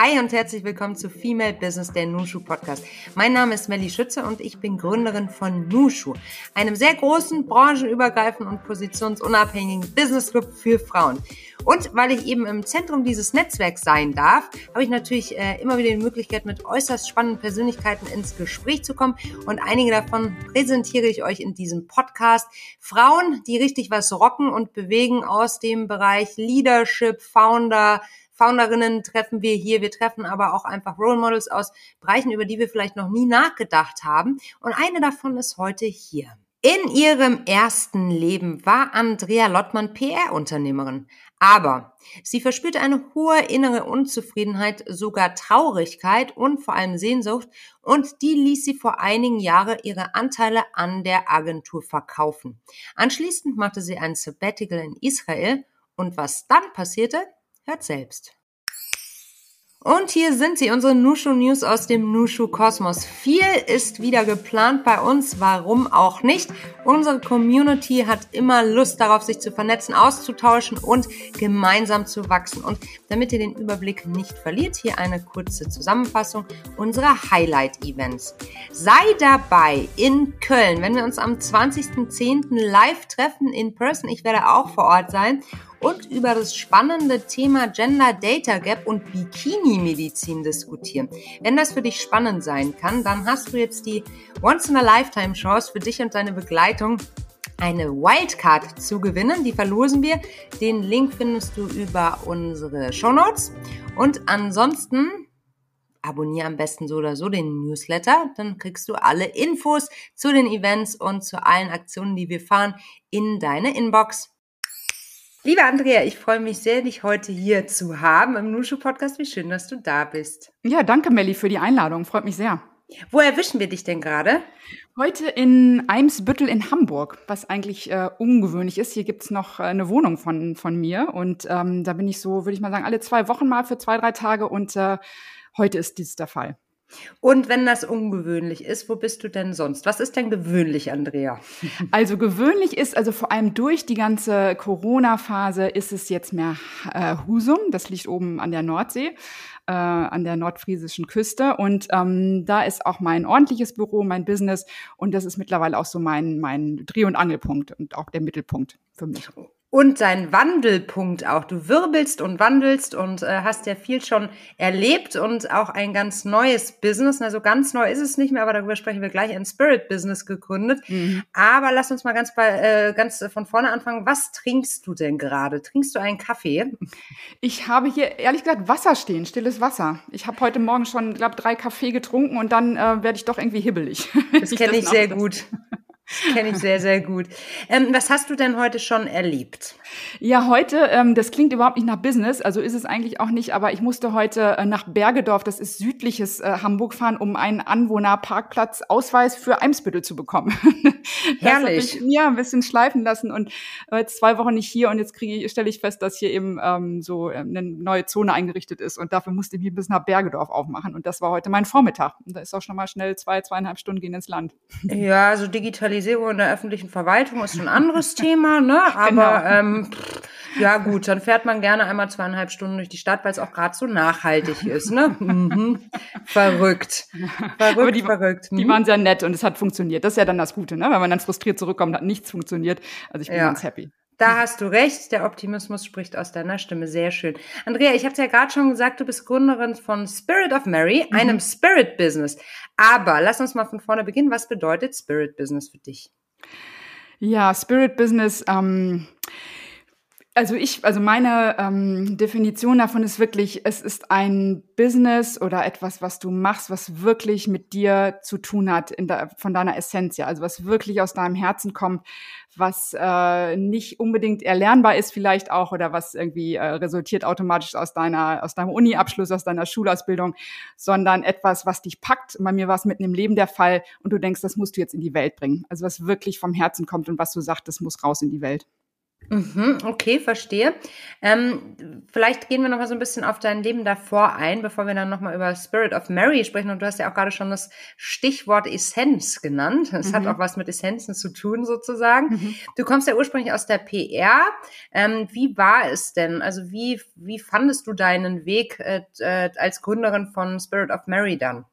Hi und herzlich willkommen zu Female Business, der Nushu Podcast. Mein Name ist Melly Schütze und ich bin Gründerin von Nushu, einem sehr großen, branchenübergreifenden und positionsunabhängigen Business Club für Frauen. Und weil ich eben im Zentrum dieses Netzwerks sein darf, habe ich natürlich äh, immer wieder die Möglichkeit, mit äußerst spannenden Persönlichkeiten ins Gespräch zu kommen. Und einige davon präsentiere ich euch in diesem Podcast. Frauen, die richtig was rocken und bewegen aus dem Bereich Leadership, Founder, Founderinnen treffen wir hier. Wir treffen aber auch einfach Role Models aus Bereichen, über die wir vielleicht noch nie nachgedacht haben. Und eine davon ist heute hier. In ihrem ersten Leben war Andrea Lottmann PR-Unternehmerin. Aber sie verspürte eine hohe innere Unzufriedenheit, sogar Traurigkeit und vor allem Sehnsucht und die ließ sie vor einigen Jahren ihre Anteile an der Agentur verkaufen. Anschließend machte sie ein Sabbatical in Israel und was dann passierte, Hört selbst. Und hier sind sie, unsere Nushu News aus dem Nushu Kosmos. Viel ist wieder geplant bei uns, warum auch nicht. Unsere Community hat immer Lust darauf, sich zu vernetzen, auszutauschen und gemeinsam zu wachsen. Und damit ihr den Überblick nicht verliert, hier eine kurze Zusammenfassung unserer Highlight-Events. Sei dabei in Köln, wenn wir uns am 20.10. live treffen in Person. Ich werde auch vor Ort sein und über das spannende Thema Gender Data Gap und Bikini-Medizin diskutieren. Wenn das für dich spannend sein kann, dann hast du jetzt die Once-in-a-Lifetime-Chance für dich und deine Begleitung eine Wildcard zu gewinnen. Die verlosen wir. Den Link findest du über unsere Show Notes. Und ansonsten abonniere am besten so oder so den Newsletter. Dann kriegst du alle Infos zu den Events und zu allen Aktionen, die wir fahren, in deine Inbox. Liebe Andrea, ich freue mich sehr, dich heute hier zu haben im Nushu Podcast. Wie schön, dass du da bist. Ja, danke Melli für die Einladung. Freut mich sehr. Wo erwischen wir dich denn gerade? Heute in Eimsbüttel in Hamburg, was eigentlich äh, ungewöhnlich ist. Hier gibt's noch äh, eine Wohnung von, von mir und ähm, da bin ich so, würde ich mal sagen, alle zwei Wochen mal für zwei, drei Tage und äh, heute ist dies der Fall. Und wenn das ungewöhnlich ist, wo bist du denn sonst? Was ist denn gewöhnlich, Andrea? Also gewöhnlich ist, also vor allem durch die ganze Corona-Phase ist es jetzt mehr äh, Husum. Das liegt oben an der Nordsee, äh, an der nordfriesischen Küste. Und ähm, da ist auch mein ordentliches Büro, mein Business. Und das ist mittlerweile auch so mein, mein Dreh- und Angelpunkt und auch der Mittelpunkt für mich und dein Wandelpunkt auch. Du wirbelst und wandelst und äh, hast ja viel schon erlebt und auch ein ganz neues Business. Also ganz neu ist es nicht mehr, aber darüber sprechen wir gleich. Ein Spirit Business gegründet. Mhm. Aber lass uns mal ganz bei, äh, ganz von vorne anfangen. Was trinkst du denn gerade? Trinkst du einen Kaffee? Ich habe hier ehrlich gesagt Wasser stehen, stilles Wasser. Ich habe heute Morgen schon, glaube drei Kaffee getrunken und dann äh, werde ich doch irgendwie hibbelig. Das kenne ich sehr gut. Kenne ich sehr, sehr gut. Ähm, was hast du denn heute schon erlebt? Ja, heute, ähm, das klingt überhaupt nicht nach Business, also ist es eigentlich auch nicht, aber ich musste heute äh, nach Bergedorf, das ist südliches äh, Hamburg, fahren, um einen Anwohnerparkplatz-Ausweis für Eimsbüttel zu bekommen. Herrlich. Ich, ja, ein bisschen schleifen lassen und äh, jetzt zwei Wochen nicht hier und jetzt kriege ich, stelle ich fest, dass hier eben ähm, so äh, eine neue Zone eingerichtet ist und dafür musste ich mich bis nach Bergedorf aufmachen und das war heute mein Vormittag. Und da ist auch schon mal schnell zwei, zweieinhalb Stunden gehen ins Land. Ja, also digital Digitalisierung in der öffentlichen Verwaltung ist ein anderes Thema, ne? Aber genau. ähm, ja gut, dann fährt man gerne einmal zweieinhalb Stunden durch die Stadt, weil es auch gerade so nachhaltig ist, ne? Mhm. Verrückt. Verrückt, Aber die, verrückt. Mhm. Die waren sehr nett und es hat funktioniert. Das ist ja dann das Gute, ne? Wenn man dann frustriert zurückkommt, hat nichts funktioniert. Also ich bin ja. ganz happy. Da hast du recht, der Optimismus spricht aus deiner Stimme. Sehr schön. Andrea, ich habe ja gerade schon gesagt, du bist Gründerin von Spirit of Mary, mhm. einem Spirit Business. Aber lass uns mal von vorne beginnen. Was bedeutet Spirit Business für dich? Ja, Spirit Business. Ähm also ich, also meine ähm, Definition davon ist wirklich, es ist ein Business oder etwas, was du machst, was wirklich mit dir zu tun hat, in der, von deiner Essenz, ja, also was wirklich aus deinem Herzen kommt, was äh, nicht unbedingt erlernbar ist vielleicht auch oder was irgendwie äh, resultiert automatisch aus deiner, aus deinem Uni-Abschluss, aus deiner Schulausbildung, sondern etwas, was dich packt. Bei mir war es mitten im Leben der Fall und du denkst, das musst du jetzt in die Welt bringen. Also was wirklich vom Herzen kommt und was du sagst, das muss raus in die Welt. Mhm, okay, verstehe. Ähm, vielleicht gehen wir noch mal so ein bisschen auf dein Leben davor ein, bevor wir dann noch mal über Spirit of Mary sprechen. Und du hast ja auch gerade schon das Stichwort Essenz genannt. Es mhm. hat auch was mit Essenzen zu tun, sozusagen. Mhm. Du kommst ja ursprünglich aus der PR. Ähm, wie war es denn? Also wie, wie fandest du deinen Weg äh, äh als Gründerin von Spirit of Mary dann?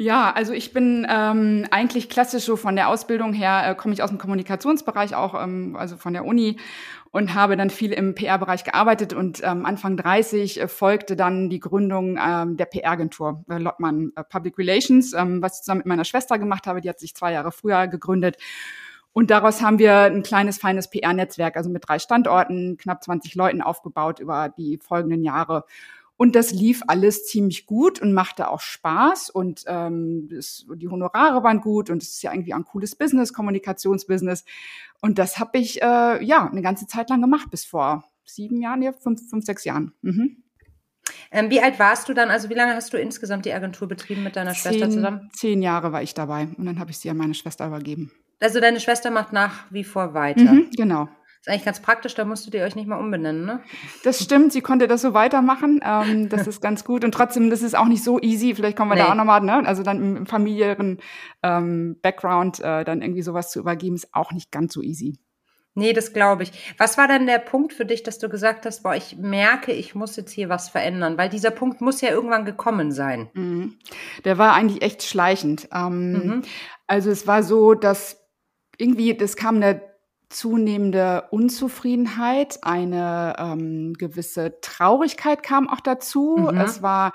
Ja, also ich bin ähm, eigentlich klassisch so von der Ausbildung her, äh, komme ich aus dem Kommunikationsbereich auch, ähm, also von der Uni und habe dann viel im PR-Bereich gearbeitet und ähm, Anfang 30 äh, folgte dann die Gründung ähm, der PR-Agentur äh, Lottmann äh, Public Relations, ähm, was ich zusammen mit meiner Schwester gemacht habe. Die hat sich zwei Jahre früher gegründet. Und daraus haben wir ein kleines, feines PR-Netzwerk, also mit drei Standorten, knapp 20 Leuten aufgebaut über die folgenden Jahre. Und das lief alles ziemlich gut und machte auch Spaß und ähm, das, die Honorare waren gut und es ist ja irgendwie ein cooles Business, Kommunikationsbusiness. Und das habe ich äh, ja eine ganze Zeit lang gemacht, bis vor sieben Jahren, ja, fünf, fünf sechs Jahren. Mhm. Ähm, wie alt warst du dann? Also wie lange hast du insgesamt die Agentur betrieben mit deiner zehn, Schwester zusammen? Zehn Jahre war ich dabei und dann habe ich sie an meine Schwester übergeben. Also deine Schwester macht nach wie vor weiter. Mhm, genau ist eigentlich ganz praktisch, da musstet ihr euch nicht mal umbenennen, ne? Das stimmt, sie konnte das so weitermachen. Ähm, das ist ganz gut. Und trotzdem, das ist auch nicht so easy. Vielleicht kommen wir nee. da auch nochmal, ne? Also dann im, im familiären ähm, Background äh, dann irgendwie sowas zu übergeben, ist auch nicht ganz so easy. Nee, das glaube ich. Was war denn der Punkt für dich, dass du gesagt hast, boah, ich merke, ich muss jetzt hier was verändern? Weil dieser Punkt muss ja irgendwann gekommen sein. Mhm. Der war eigentlich echt schleichend. Ähm, mhm. Also es war so, dass irgendwie, das kam eine zunehmende Unzufriedenheit, eine ähm, gewisse Traurigkeit kam auch dazu. Mhm. Es war,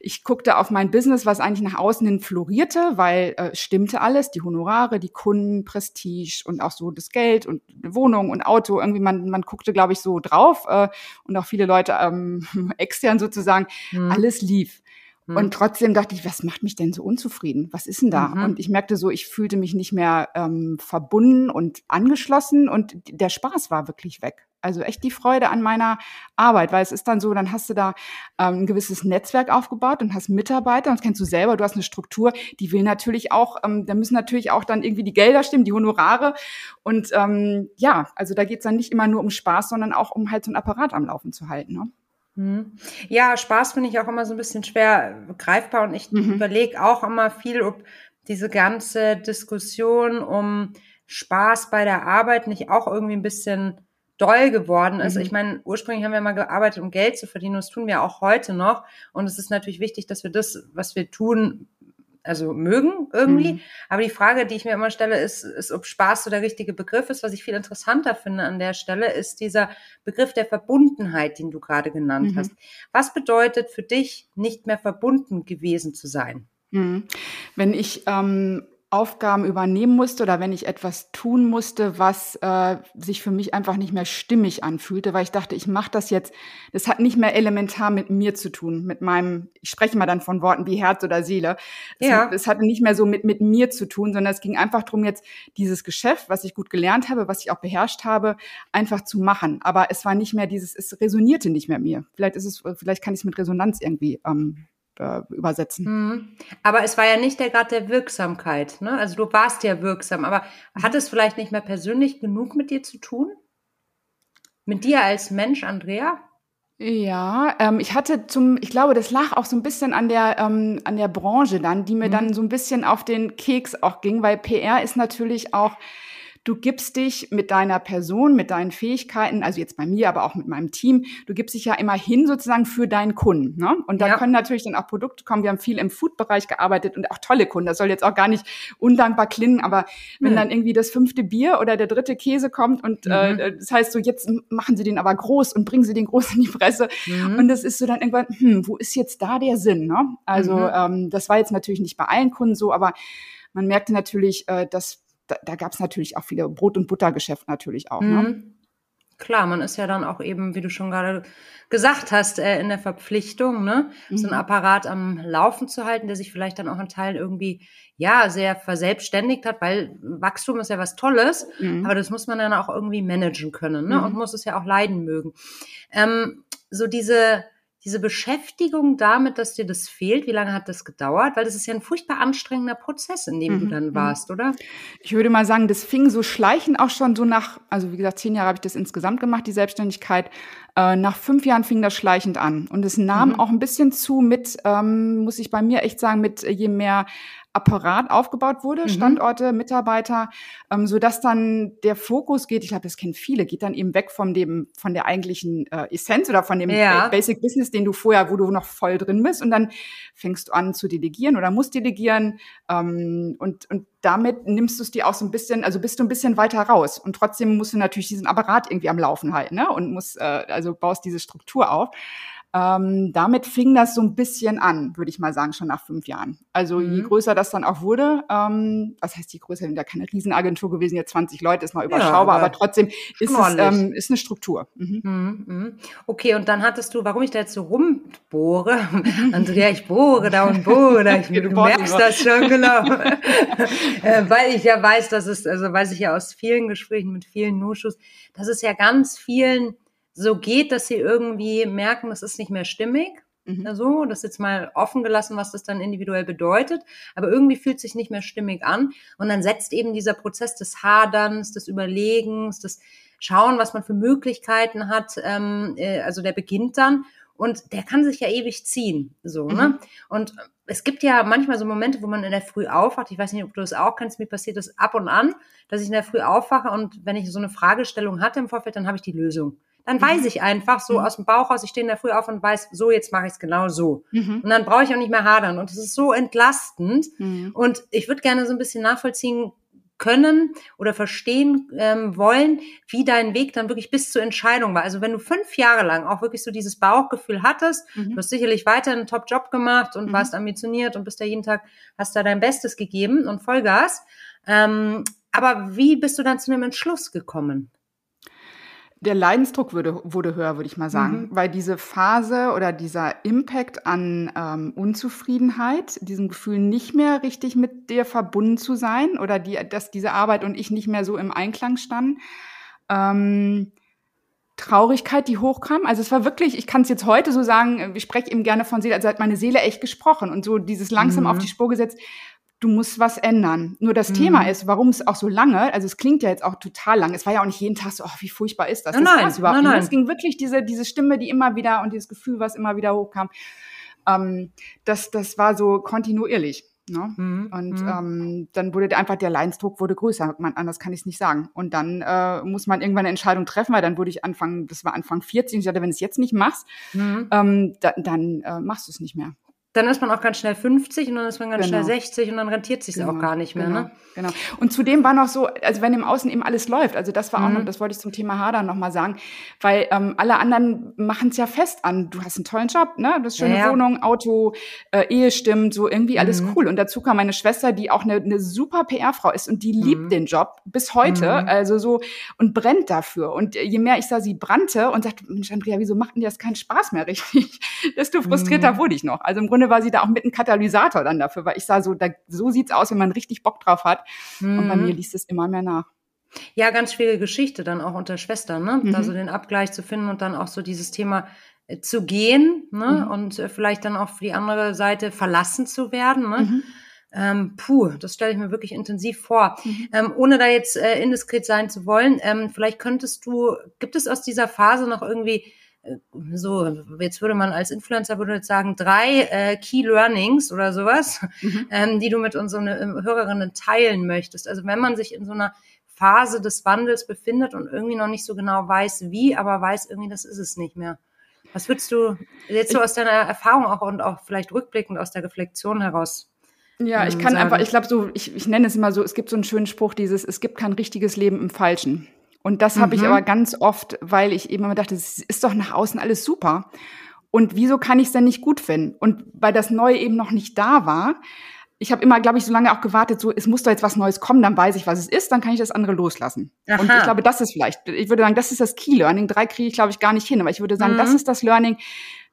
ich guckte auf mein Business, was eigentlich nach außen hin florierte, weil äh, stimmte alles, die Honorare, die Kunden, Prestige und auch so das Geld und Wohnung und Auto. Irgendwie man, man guckte, glaube ich, so drauf äh, und auch viele Leute ähm, extern sozusagen. Mhm. Alles lief. Und hm. trotzdem dachte ich, was macht mich denn so unzufrieden? Was ist denn da? Mhm. Und ich merkte so, ich fühlte mich nicht mehr ähm, verbunden und angeschlossen und der Spaß war wirklich weg. Also echt die Freude an meiner Arbeit, weil es ist dann so, dann hast du da ähm, ein gewisses Netzwerk aufgebaut und hast Mitarbeiter, und das kennst du selber, du hast eine Struktur, die will natürlich auch, ähm, da müssen natürlich auch dann irgendwie die Gelder stimmen, die Honorare. Und ähm, ja, also da geht's dann nicht immer nur um Spaß, sondern auch um halt so ein Apparat am Laufen zu halten. Ne? Mhm. Ja, Spaß finde ich auch immer so ein bisschen schwer greifbar und ich mhm. überlege auch immer viel, ob diese ganze Diskussion um Spaß bei der Arbeit nicht auch irgendwie ein bisschen doll geworden ist. Mhm. Ich meine, ursprünglich haben wir mal gearbeitet, um Geld zu verdienen, und das tun wir auch heute noch. Und es ist natürlich wichtig, dass wir das, was wir tun, also mögen irgendwie. Mhm. Aber die Frage, die ich mir immer stelle, ist, ist, ob Spaß so der richtige Begriff ist. Was ich viel interessanter finde an der Stelle, ist dieser Begriff der Verbundenheit, den du gerade genannt mhm. hast. Was bedeutet für dich, nicht mehr verbunden gewesen zu sein? Mhm. Wenn ich ähm, Aufgaben übernehmen musste oder wenn ich etwas tun musste, was äh, sich für mich einfach nicht mehr stimmig anfühlte, weil ich dachte, ich mache das jetzt, das hat nicht mehr elementar mit mir zu tun, mit meinem, ich spreche mal dann von Worten wie Herz oder Seele. Es, ja. es hatte nicht mehr so mit, mit mir zu tun, sondern es ging einfach darum, jetzt dieses Geschäft, was ich gut gelernt habe, was ich auch beherrscht habe, einfach zu machen. Aber es war nicht mehr dieses, es resonierte nicht mehr mir. Vielleicht ist es, vielleicht kann ich es mit Resonanz irgendwie ähm, äh, übersetzen. Mhm. Aber es war ja nicht der Grad der Wirksamkeit. Ne? Also du warst ja wirksam, aber hat es vielleicht nicht mehr persönlich genug mit dir zu tun? Mit dir als Mensch, Andrea? Ja, ähm, ich hatte zum, ich glaube, das lag auch so ein bisschen an der ähm, an der Branche dann, die mir mhm. dann so ein bisschen auf den Keks auch ging, weil PR ist natürlich auch Du gibst dich mit deiner Person, mit deinen Fähigkeiten, also jetzt bei mir, aber auch mit meinem Team, du gibst dich ja immer hin sozusagen für deinen Kunden. Ne? Und da ja. können natürlich dann auch Produkte kommen. Wir haben viel im Food-Bereich gearbeitet und auch tolle Kunden. Das soll jetzt auch gar nicht undankbar klingen, aber wenn dann irgendwie das fünfte Bier oder der dritte Käse kommt und äh, mhm. äh, das heißt so, jetzt machen sie den aber groß und bringen sie den groß in die Presse. Mhm. Und das ist so dann irgendwann, hm, wo ist jetzt da der Sinn? Ne? Also mhm. ähm, das war jetzt natürlich nicht bei allen Kunden so, aber man merkte natürlich, äh, dass da, da gab es natürlich auch viele Brot- und Buttergeschäft natürlich auch. Ne? Mhm. Ne? Klar, man ist ja dann auch eben, wie du schon gerade gesagt hast, äh, in der Verpflichtung, ne, mhm. so ein Apparat am Laufen zu halten, der sich vielleicht dann auch ein Teil irgendwie, ja, sehr verselbstständigt hat, weil Wachstum ist ja was Tolles, mhm. aber das muss man dann auch irgendwie managen können, ne, mhm. und muss es ja auch leiden mögen. Ähm, so diese, diese Beschäftigung damit, dass dir das fehlt, wie lange hat das gedauert? Weil das ist ja ein furchtbar anstrengender Prozess, in dem mhm. du dann mhm. warst, oder? Ich würde mal sagen, das fing so schleichend auch schon so nach, also wie gesagt, zehn Jahre habe ich das insgesamt gemacht, die Selbstständigkeit. Äh, nach fünf Jahren fing das schleichend an. Und es nahm mhm. auch ein bisschen zu mit, ähm, muss ich bei mir echt sagen, mit je mehr Apparat aufgebaut wurde, mhm. Standorte, Mitarbeiter, ähm, so dass dann der Fokus geht, ich glaube, das kennen viele, geht dann eben weg von dem, von der eigentlichen äh, Essenz oder von dem ja. Basic Business, den du vorher, wo du noch voll drin bist und dann fängst du an zu delegieren oder musst delegieren ähm, und, und damit nimmst du es dir auch so ein bisschen, also bist du ein bisschen weiter raus und trotzdem musst du natürlich diesen Apparat irgendwie am Laufen halten, ne? Und musst, äh, also baust diese Struktur auf. Ähm, damit fing das so ein bisschen an, würde ich mal sagen, schon nach fünf Jahren. Also mhm. je größer das dann auch wurde, ähm, was heißt je größer, ja keine Riesenagentur gewesen, jetzt 20 Leute ist noch überschaubar, ja, aber, aber, trotzdem ist es ähm, ist eine Struktur. Mhm. Mhm, mhm. Okay, und dann hattest du, warum ich da jetzt so rumbohre, Andrea, ich bohre da und bohre da, ich, du merkst das schon, genau, äh, weil ich ja weiß, dass es, also weiß ich ja aus vielen Gesprächen mit vielen Nuschus, dass es ja ganz vielen so geht, dass sie irgendwie merken, das ist nicht mehr stimmig. Mhm. Also, das ist jetzt mal offen gelassen, was das dann individuell bedeutet. Aber irgendwie fühlt sich nicht mehr stimmig an. Und dann setzt eben dieser Prozess des Haderns, des Überlegens, des Schauen, was man für Möglichkeiten hat. Ähm, äh, also der beginnt dann. Und der kann sich ja ewig ziehen. So, ne? mhm. ne? Und es gibt ja manchmal so Momente, wo man in der Früh aufwacht. Ich weiß nicht, ob du das auch kennst. Mir passiert das ab und an, dass ich in der Früh aufwache und wenn ich so eine Fragestellung hatte im Vorfeld, dann habe ich die Lösung dann weiß mhm. ich einfach so mhm. aus dem Bauch raus, ich stehe in der Früh auf und weiß, so jetzt mache ich es genau so. Mhm. Und dann brauche ich auch nicht mehr hadern. Und es ist so entlastend. Mhm. Und ich würde gerne so ein bisschen nachvollziehen können oder verstehen ähm, wollen, wie dein Weg dann wirklich bis zur Entscheidung war. Also wenn du fünf Jahre lang auch wirklich so dieses Bauchgefühl hattest, mhm. du hast sicherlich weiter einen Top-Job gemacht und mhm. warst ambitioniert und bist da jeden Tag, hast da dein Bestes gegeben und Vollgas. Ähm, aber wie bist du dann zu einem Entschluss gekommen? Der Leidensdruck wurde, wurde höher, würde ich mal sagen, mhm. weil diese Phase oder dieser Impact an ähm, Unzufriedenheit, diesem Gefühl nicht mehr richtig mit dir verbunden zu sein oder die, dass diese Arbeit und ich nicht mehr so im Einklang standen. Ähm, Traurigkeit, die hochkam. Also es war wirklich, ich kann es jetzt heute so sagen, ich spreche eben gerne von Seele, also hat meine Seele echt gesprochen und so dieses langsam mhm. auf die Spur gesetzt, du musst was ändern. Nur das mhm. Thema ist, warum es auch so lange, also es klingt ja jetzt auch total lang, es war ja auch nicht jeden Tag so, oh, wie furchtbar ist das? Nein, das nein, überhaupt nein, nein. Es ging wirklich diese, diese Stimme, die immer wieder und dieses Gefühl, was immer wieder hochkam, ähm, das, das war so kontinuierlich. Ne? Mhm. Und mhm. ähm, dann wurde einfach der Leidensdruck wurde größer. Man, anders kann ich es nicht sagen. Und dann äh, muss man irgendwann eine Entscheidung treffen, weil dann wurde ich Anfang, das war Anfang 40, ich dachte, wenn du es jetzt nicht machst, mhm. ähm, da, dann äh, machst du es nicht mehr dann ist man auch ganz schnell 50 und dann ist man ganz genau. schnell 60 und dann rentiert sich genau. auch gar nicht mehr. Genau. Ne? genau. Und zudem war noch so, also wenn im Außen eben alles läuft, also das war auch noch, mhm. das wollte ich zum Thema Hadern nochmal sagen, weil ähm, alle anderen machen es ja fest an. Du hast einen tollen Job, ne? Du hast schöne ja, Wohnung, Auto, äh, Ehe stimmt, so irgendwie alles mhm. cool. Und dazu kam meine Schwester, die auch eine, eine super PR-Frau ist und die mhm. liebt den Job bis heute, mhm. also so und brennt dafür. Und je mehr ich sah, sie brannte und sagte, Mensch, Andrea, wieso macht denn dir das keinen Spaß mehr richtig? Desto frustrierter mhm. wurde ich noch. Also im Grunde war sie da auch mit einem Katalysator dann dafür, weil ich sah so, da, so sieht's aus, wenn man richtig Bock drauf hat. Mhm. Und bei mir liest es immer mehr nach. Ja, ganz schwierige Geschichte dann auch unter Schwestern, ne? Mhm. Da so den Abgleich zu finden und dann auch so dieses Thema äh, zu gehen, ne? Mhm. Und äh, vielleicht dann auch für die andere Seite verlassen zu werden, ne? Mhm. Ähm, puh, das stelle ich mir wirklich intensiv vor. Mhm. Ähm, ohne da jetzt äh, indiskret sein zu wollen, ähm, vielleicht könntest du, gibt es aus dieser Phase noch irgendwie so, jetzt würde man als Influencer würde jetzt sagen, drei äh, Key Learnings oder sowas, mhm. ähm, die du mit unseren äh, Hörerinnen teilen möchtest. Also wenn man sich in so einer Phase des Wandels befindet und irgendwie noch nicht so genau weiß, wie, aber weiß irgendwie, das ist es nicht mehr. Was würdest du jetzt so aus deiner Erfahrung auch und auch vielleicht rückblickend aus der Reflexion heraus ja, ich ähm, kann einfach, ich glaube so, ich, ich nenne es immer so, es gibt so einen schönen Spruch, dieses, es gibt kein richtiges Leben im Falschen. Und das habe ich mhm. aber ganz oft, weil ich eben immer dachte, es ist doch nach außen alles super. Und wieso kann ich es denn nicht gut finden? Und weil das Neue eben noch nicht da war, ich habe immer, glaube ich, so lange auch gewartet, so es muss doch jetzt was Neues kommen, dann weiß ich, was es ist, dann kann ich das andere loslassen. Aha. Und ich glaube, das ist vielleicht, ich würde sagen, das ist das Key Learning. Drei kriege ich, glaube ich, gar nicht hin, aber ich würde sagen, mhm. das ist das Learning.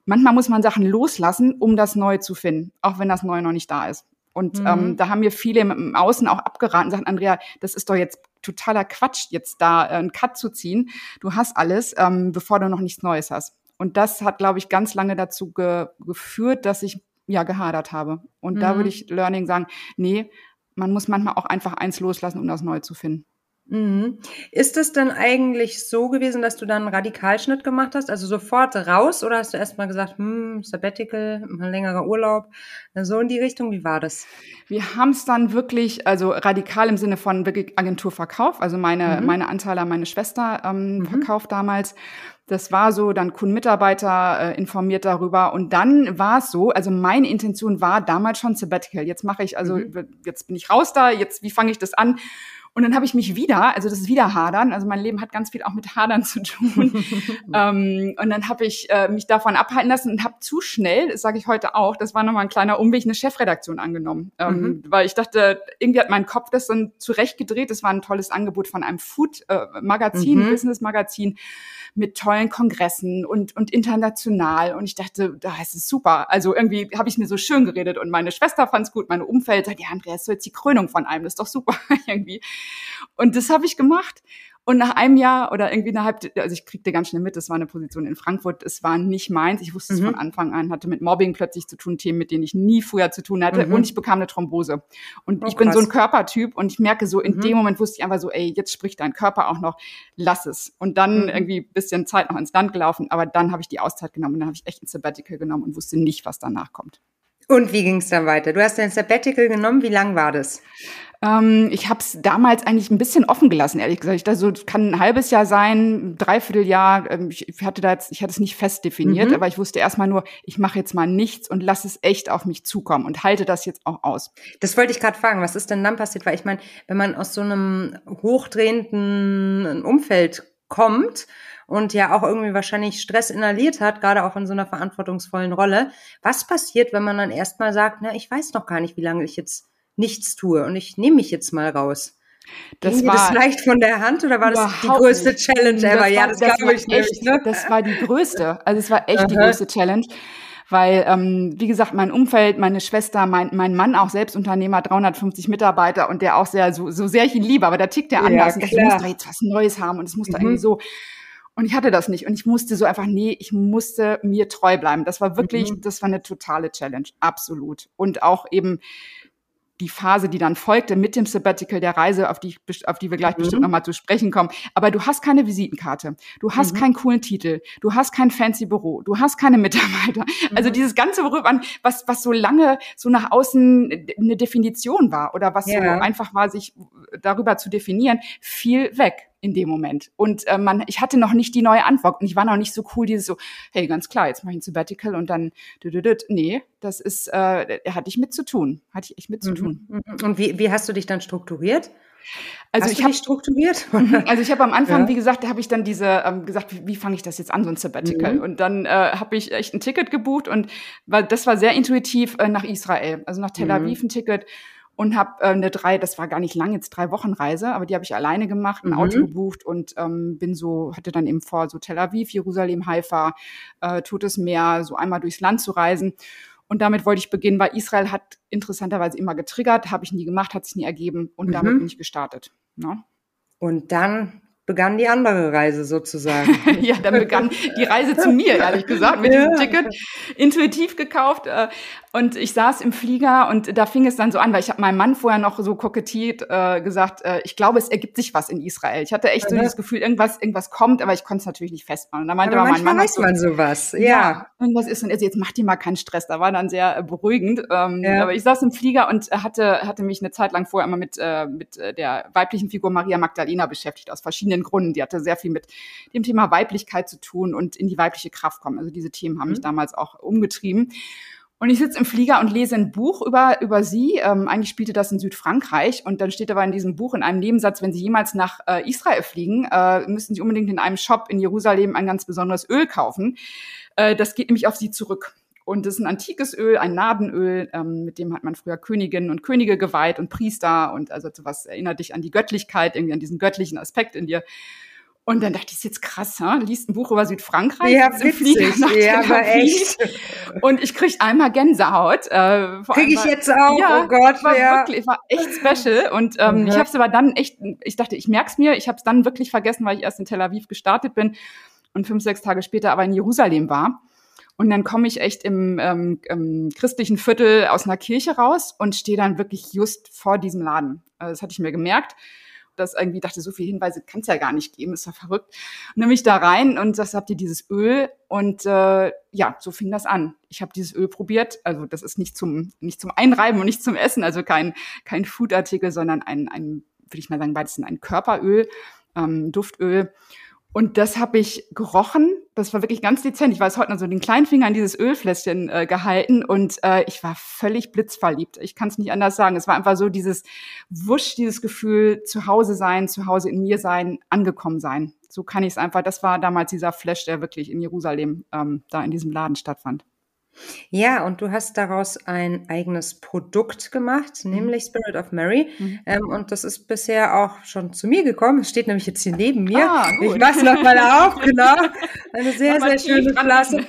Manchmal muss man Sachen loslassen, um das Neue zu finden, auch wenn das Neue noch nicht da ist. Und mhm. ähm, da haben mir viele im Außen auch abgeraten, sagen, Andrea, das ist doch jetzt totaler Quatsch, jetzt da äh, einen Cut zu ziehen. Du hast alles, ähm, bevor du noch nichts Neues hast. Und das hat, glaube ich, ganz lange dazu ge geführt, dass ich ja gehadert habe. Und mhm. da würde ich Learning sagen, nee, man muss manchmal auch einfach eins loslassen, um das neu zu finden. Mhm. Ist es denn eigentlich so gewesen, dass du dann einen Radikalschnitt gemacht hast? Also sofort raus oder hast du erstmal gesagt, hm, Sabbatical, ein längerer Urlaub, so in die Richtung? Wie war das? Wir haben es dann wirklich, also radikal im Sinne von wirklich Agenturverkauf, also meine, mhm. meine Anteile an meine Schwester ähm, mhm. verkauft damals. Das war so, dann Kundenmitarbeiter äh, informiert darüber und dann war es so, also meine Intention war damals schon Sabbatical. Jetzt mache ich, also mhm. jetzt bin ich raus da, jetzt wie fange ich das an? Und dann habe ich mich wieder, also das ist wieder Hadern, also mein Leben hat ganz viel auch mit Hadern zu tun. ähm, und dann habe ich äh, mich davon abhalten lassen und habe zu schnell, das sage ich heute auch, das war nochmal ein kleiner Umweg, eine Chefredaktion angenommen. Ähm, mhm. Weil ich dachte, irgendwie hat mein Kopf das dann zurechtgedreht. Das war ein tolles Angebot von einem Food-Magazin, äh, mhm. Business-Magazin mit tollen Kongressen und, und international. Und ich dachte, da ist es super. Also irgendwie habe ich mir so schön geredet und meine Schwester fand es gut, meine Umfeld sagt, ja, Andreas, so jetzt die Krönung von einem, das ist doch super irgendwie. Und das habe ich gemacht. Und nach einem Jahr oder irgendwie innerhalb, also ich kriegte ganz schnell mit, das war eine Position in Frankfurt, es war nicht meins. Ich wusste es mhm. von Anfang an, hatte mit Mobbing plötzlich zu tun, Themen, mit denen ich nie früher zu tun hatte. Mhm. Und ich bekam eine Thrombose. Und oh, ich bin krass. so ein Körpertyp und ich merke so, in mhm. dem Moment wusste ich einfach so, ey, jetzt spricht dein Körper auch noch, lass es. Und dann mhm. irgendwie bisschen Zeit noch ins Land gelaufen, aber dann habe ich die Auszeit genommen und dann habe ich echt ein Sabbatical genommen und wusste nicht, was danach kommt. Und wie ging es dann weiter? Du hast dein Sabbatical genommen. Wie lang war das? Ähm, ich habe es damals eigentlich ein bisschen offen gelassen, ehrlich gesagt. Ich dachte, so kann ein halbes Jahr sein, ein Dreivierteljahr. Ähm, ich hatte da jetzt, ich hatte es nicht fest definiert, mhm. aber ich wusste erstmal nur, ich mache jetzt mal nichts und lasse es echt auf mich zukommen und halte das jetzt auch aus. Das wollte ich gerade fragen. Was ist denn dann passiert? Weil ich meine, wenn man aus so einem hochdrehenden Umfeld kommt und ja auch irgendwie wahrscheinlich Stress inhaliert hat, gerade auch in so einer verantwortungsvollen Rolle. Was passiert, wenn man dann erstmal sagt, na, ich weiß noch gar nicht, wie lange ich jetzt nichts tue und ich nehme mich jetzt mal raus? Das Ging war das leicht von der Hand oder war das die größte nicht. Challenge ever? War, ja, das, das glaube ich echt, nicht. Ne? Das war die größte. Also es war echt die größte Challenge weil, ähm, wie gesagt, mein Umfeld, meine Schwester, mein, mein Mann auch Selbstunternehmer, 350 Mitarbeiter und der auch sehr, so, so sehr ich ihn liebe, aber da tickt der anders. Ja, und ich muss da jetzt was Neues haben und es muss mhm. da irgendwie so. Und ich hatte das nicht. Und ich musste so einfach, nee, ich musste mir treu bleiben. Das war wirklich, mhm. das war eine totale Challenge. Absolut. Und auch eben die Phase, die dann folgte mit dem Sabbatical der Reise, auf die, auf die wir gleich mhm. bestimmt nochmal zu sprechen kommen. Aber du hast keine Visitenkarte, du hast mhm. keinen coolen Titel, du hast kein fancy Büro, du hast keine Mitarbeiter. Mhm. Also dieses ganze Beruf an, was, was so lange so nach außen eine Definition war oder was ja. so einfach war, sich darüber zu definieren, fiel weg in dem Moment. Und äh, man, ich hatte noch nicht die neue Antwort und ich war noch nicht so cool, dieses so, hey, ganz klar, jetzt mache ich ein Sabbatical und dann, nee, das ist, äh, hatte ich mit zu tun, hatte ich echt mit zu mhm. tun. Mhm. Und wie, wie hast du dich dann strukturiert? Also Hast ich habe strukturiert. Also ich habe am Anfang, ja. wie gesagt, da habe ich dann diese ähm, gesagt, wie, wie fange ich das jetzt an, so ein Sabbatical? Mhm. Und dann äh, habe ich echt ein Ticket gebucht und weil das war sehr intuitiv äh, nach Israel, also nach Tel mhm. Aviv ein Ticket und habe äh, eine drei, das war gar nicht lang, jetzt drei Wochen Reise, aber die habe ich alleine gemacht, ein mhm. Auto gebucht und ähm, bin so, hatte dann eben vor, so Tel Aviv, Jerusalem, Haifa, äh, Totes Meer, so einmal durchs Land zu reisen. Und damit wollte ich beginnen, weil Israel hat interessanterweise immer getriggert, habe ich nie gemacht, hat sich nie ergeben und mhm. damit bin ich gestartet. Ne? Und dann begann die andere Reise sozusagen. ja, dann begann die Reise zu mir, ehrlich gesagt, mit ja. diesem Ticket. Intuitiv gekauft. Äh, und ich saß im Flieger und da fing es dann so an, weil ich habe meinem Mann vorher noch so kokettiert äh, gesagt, äh, ich glaube, es ergibt sich was in Israel. Ich hatte echt so das Gefühl, irgendwas, irgendwas kommt, aber ich konnte es natürlich nicht festmachen. Und da meinte aber mein Mann weiß so, man sowas, ja. ja. Irgendwas ist und also jetzt macht die mal keinen Stress. Da war dann sehr äh, beruhigend. Ähm, ja. Aber ich saß im Flieger und hatte hatte mich eine Zeit lang vorher immer mit äh, mit äh, der weiblichen Figur Maria Magdalena beschäftigt aus verschiedenen Gründen. Die hatte sehr viel mit dem Thema Weiblichkeit zu tun und in die weibliche Kraft kommen. Also diese Themen haben mhm. mich damals auch umgetrieben. Und ich sitze im Flieger und lese ein Buch über, über sie. Ähm, eigentlich spielte das in Südfrankreich. Und dann steht aber in diesem Buch in einem Nebensatz, wenn Sie jemals nach äh, Israel fliegen, äh, müssen Sie unbedingt in einem Shop in Jerusalem ein ganz besonderes Öl kaufen. Äh, das geht nämlich auf Sie zurück. Und das ist ein antikes Öl, ein Nadenöl, ähm, mit dem hat man früher Königinnen und Könige geweiht und Priester. Und also sowas erinnert dich an die Göttlichkeit, irgendwie an diesen göttlichen Aspekt in dir. Und dann dachte ich, ist jetzt krass, ha? liest ein Buch über Südfrankreich, ja, witzig. ja, aber echt. Und ich krieg einmal Gänsehaut. Äh, krieg ich jetzt auch? Ja, oh Gott, war ja. wirklich, war echt special. Und ähm, mhm. ich habe es aber dann echt, ich dachte, ich merk's mir. Ich habe es dann wirklich vergessen, weil ich erst in Tel Aviv gestartet bin. und fünf, sechs Tage später aber in Jerusalem war. Und dann komme ich echt im, ähm, im christlichen Viertel aus einer Kirche raus und stehe dann wirklich just vor diesem Laden. Also das hatte ich mir gemerkt das irgendwie dachte, so viele Hinweise kann es ja gar nicht geben, ist ja verrückt. Und dann ich da rein und das habt ihr dieses Öl und äh, ja, so fing das an. Ich habe dieses Öl probiert, also das ist nicht zum nicht zum Einreiben und nicht zum Essen, also kein kein Foodartikel, sondern ein ein würde ich mal sagen, beides ein Körperöl, ähm, Duftöl. Und das habe ich gerochen. Das war wirklich ganz dezent. Ich weiß heute noch so den kleinen Finger an dieses Ölfläschchen äh, gehalten und äh, ich war völlig blitzverliebt. Ich kann es nicht anders sagen. Es war einfach so dieses Wusch, dieses Gefühl, zu Hause sein, zu Hause in mir sein, angekommen sein. So kann ich es einfach. Das war damals dieser Flash, der wirklich in Jerusalem ähm, da in diesem Laden stattfand. Ja, und du hast daraus ein eigenes Produkt gemacht, mhm. nämlich Spirit of Mary. Mhm. Ähm, und das ist bisher auch schon zu mir gekommen. Es steht nämlich jetzt hier neben mir. Ah, ich mach's noch mal auf, genau. Eine sehr, sehr schöne Flasche.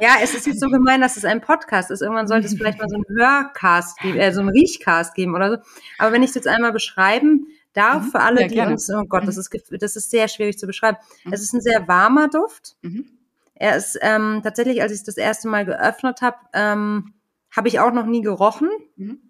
Ja, es ist jetzt so gemein, dass es ein Podcast ist. Irgendwann sollte es vielleicht mal so einen Hörcast geben, äh, so einen Riechcast geben oder so. Aber wenn ich es jetzt einmal beschreiben darf, mhm. für alle, ja, die gerne. uns, oh Gott, das mhm. ist, das ist sehr schwierig zu beschreiben. Mhm. Es ist ein sehr warmer Duft. Mhm er ist ähm, tatsächlich, als ich es das erste Mal geöffnet habe, ähm, habe ich auch noch nie gerochen. Mhm.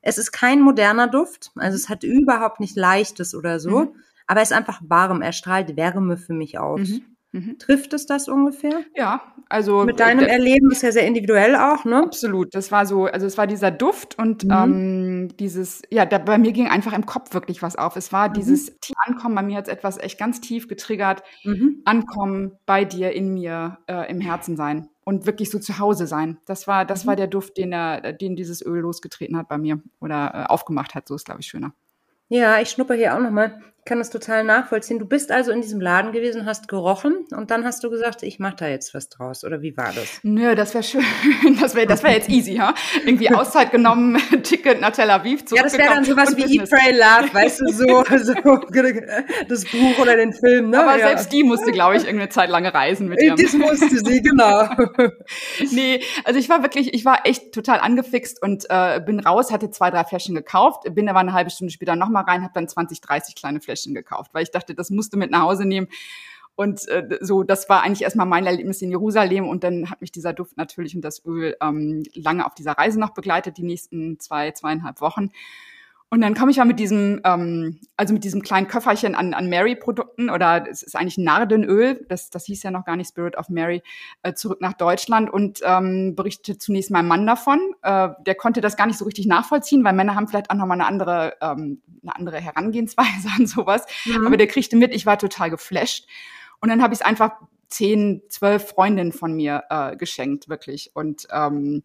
Es ist kein moderner Duft, also es hat überhaupt nicht leichtes oder so, mhm. aber er ist einfach warm, er strahlt Wärme für mich aus. Mhm. Mhm. Trifft es das ungefähr? Ja, also mit deinem Erleben ist ja sehr individuell auch, ne? Absolut. Das war so, also es war dieser Duft und mhm. ähm, dieses, ja, da, bei mir ging einfach im Kopf wirklich was auf. Es war mhm. dieses tief Ankommen, bei mir hat etwas echt ganz tief getriggert. Mhm. Ankommen bei dir, in mir, äh, im Herzen sein und wirklich so zu Hause sein. Das war, das war mhm. der Duft, den er, den dieses Öl losgetreten hat bei mir oder äh, aufgemacht hat. So ist, glaube ich, schöner. Ja, ich schnupper hier auch nochmal kann das total nachvollziehen. Du bist also in diesem Laden gewesen, hast gerochen und dann hast du gesagt, ich mache da jetzt was draus. Oder wie war das? Nö, das wäre schön. Das wäre das wär jetzt easy, ha? Irgendwie Auszeit genommen, Ticket nach Tel Aviv Ja, das wäre dann sowas wie Eat, Pray, Love, weißt du, so, so das Buch oder den Film. Ne? Aber ja. selbst die musste, glaube ich, irgendeine Zeit lange reisen mit ihrem. Das musste sie, genau. nee, also ich war wirklich, ich war echt total angefixt und äh, bin raus, hatte zwei, drei Flaschen gekauft, bin aber eine halbe Stunde später nochmal rein, habe dann 20, 30 kleine Flaschen Fläschchen gekauft, weil ich dachte, das musste mit nach Hause nehmen. Und äh, so, das war eigentlich erstmal mein Erlebnis in Jerusalem. Und dann hat mich dieser Duft natürlich und das Öl ähm, lange auf dieser Reise noch begleitet, die nächsten zwei, zweieinhalb Wochen. Und dann komme ich ja mit diesem, ähm, also mit diesem kleinen Köfferchen an, an Mary-Produkten oder es ist eigentlich Nardenöl, das, das hieß ja noch gar nicht Spirit of Mary, äh, zurück nach Deutschland und ähm, berichtete zunächst meinem Mann davon. Äh, der konnte das gar nicht so richtig nachvollziehen, weil Männer haben vielleicht auch nochmal eine andere, ähm, eine andere Herangehensweise an sowas. Mhm. Aber der kriegte mit, ich war total geflasht. Und dann habe ich es einfach zehn, zwölf Freundinnen von mir äh, geschenkt, wirklich. Und ähm,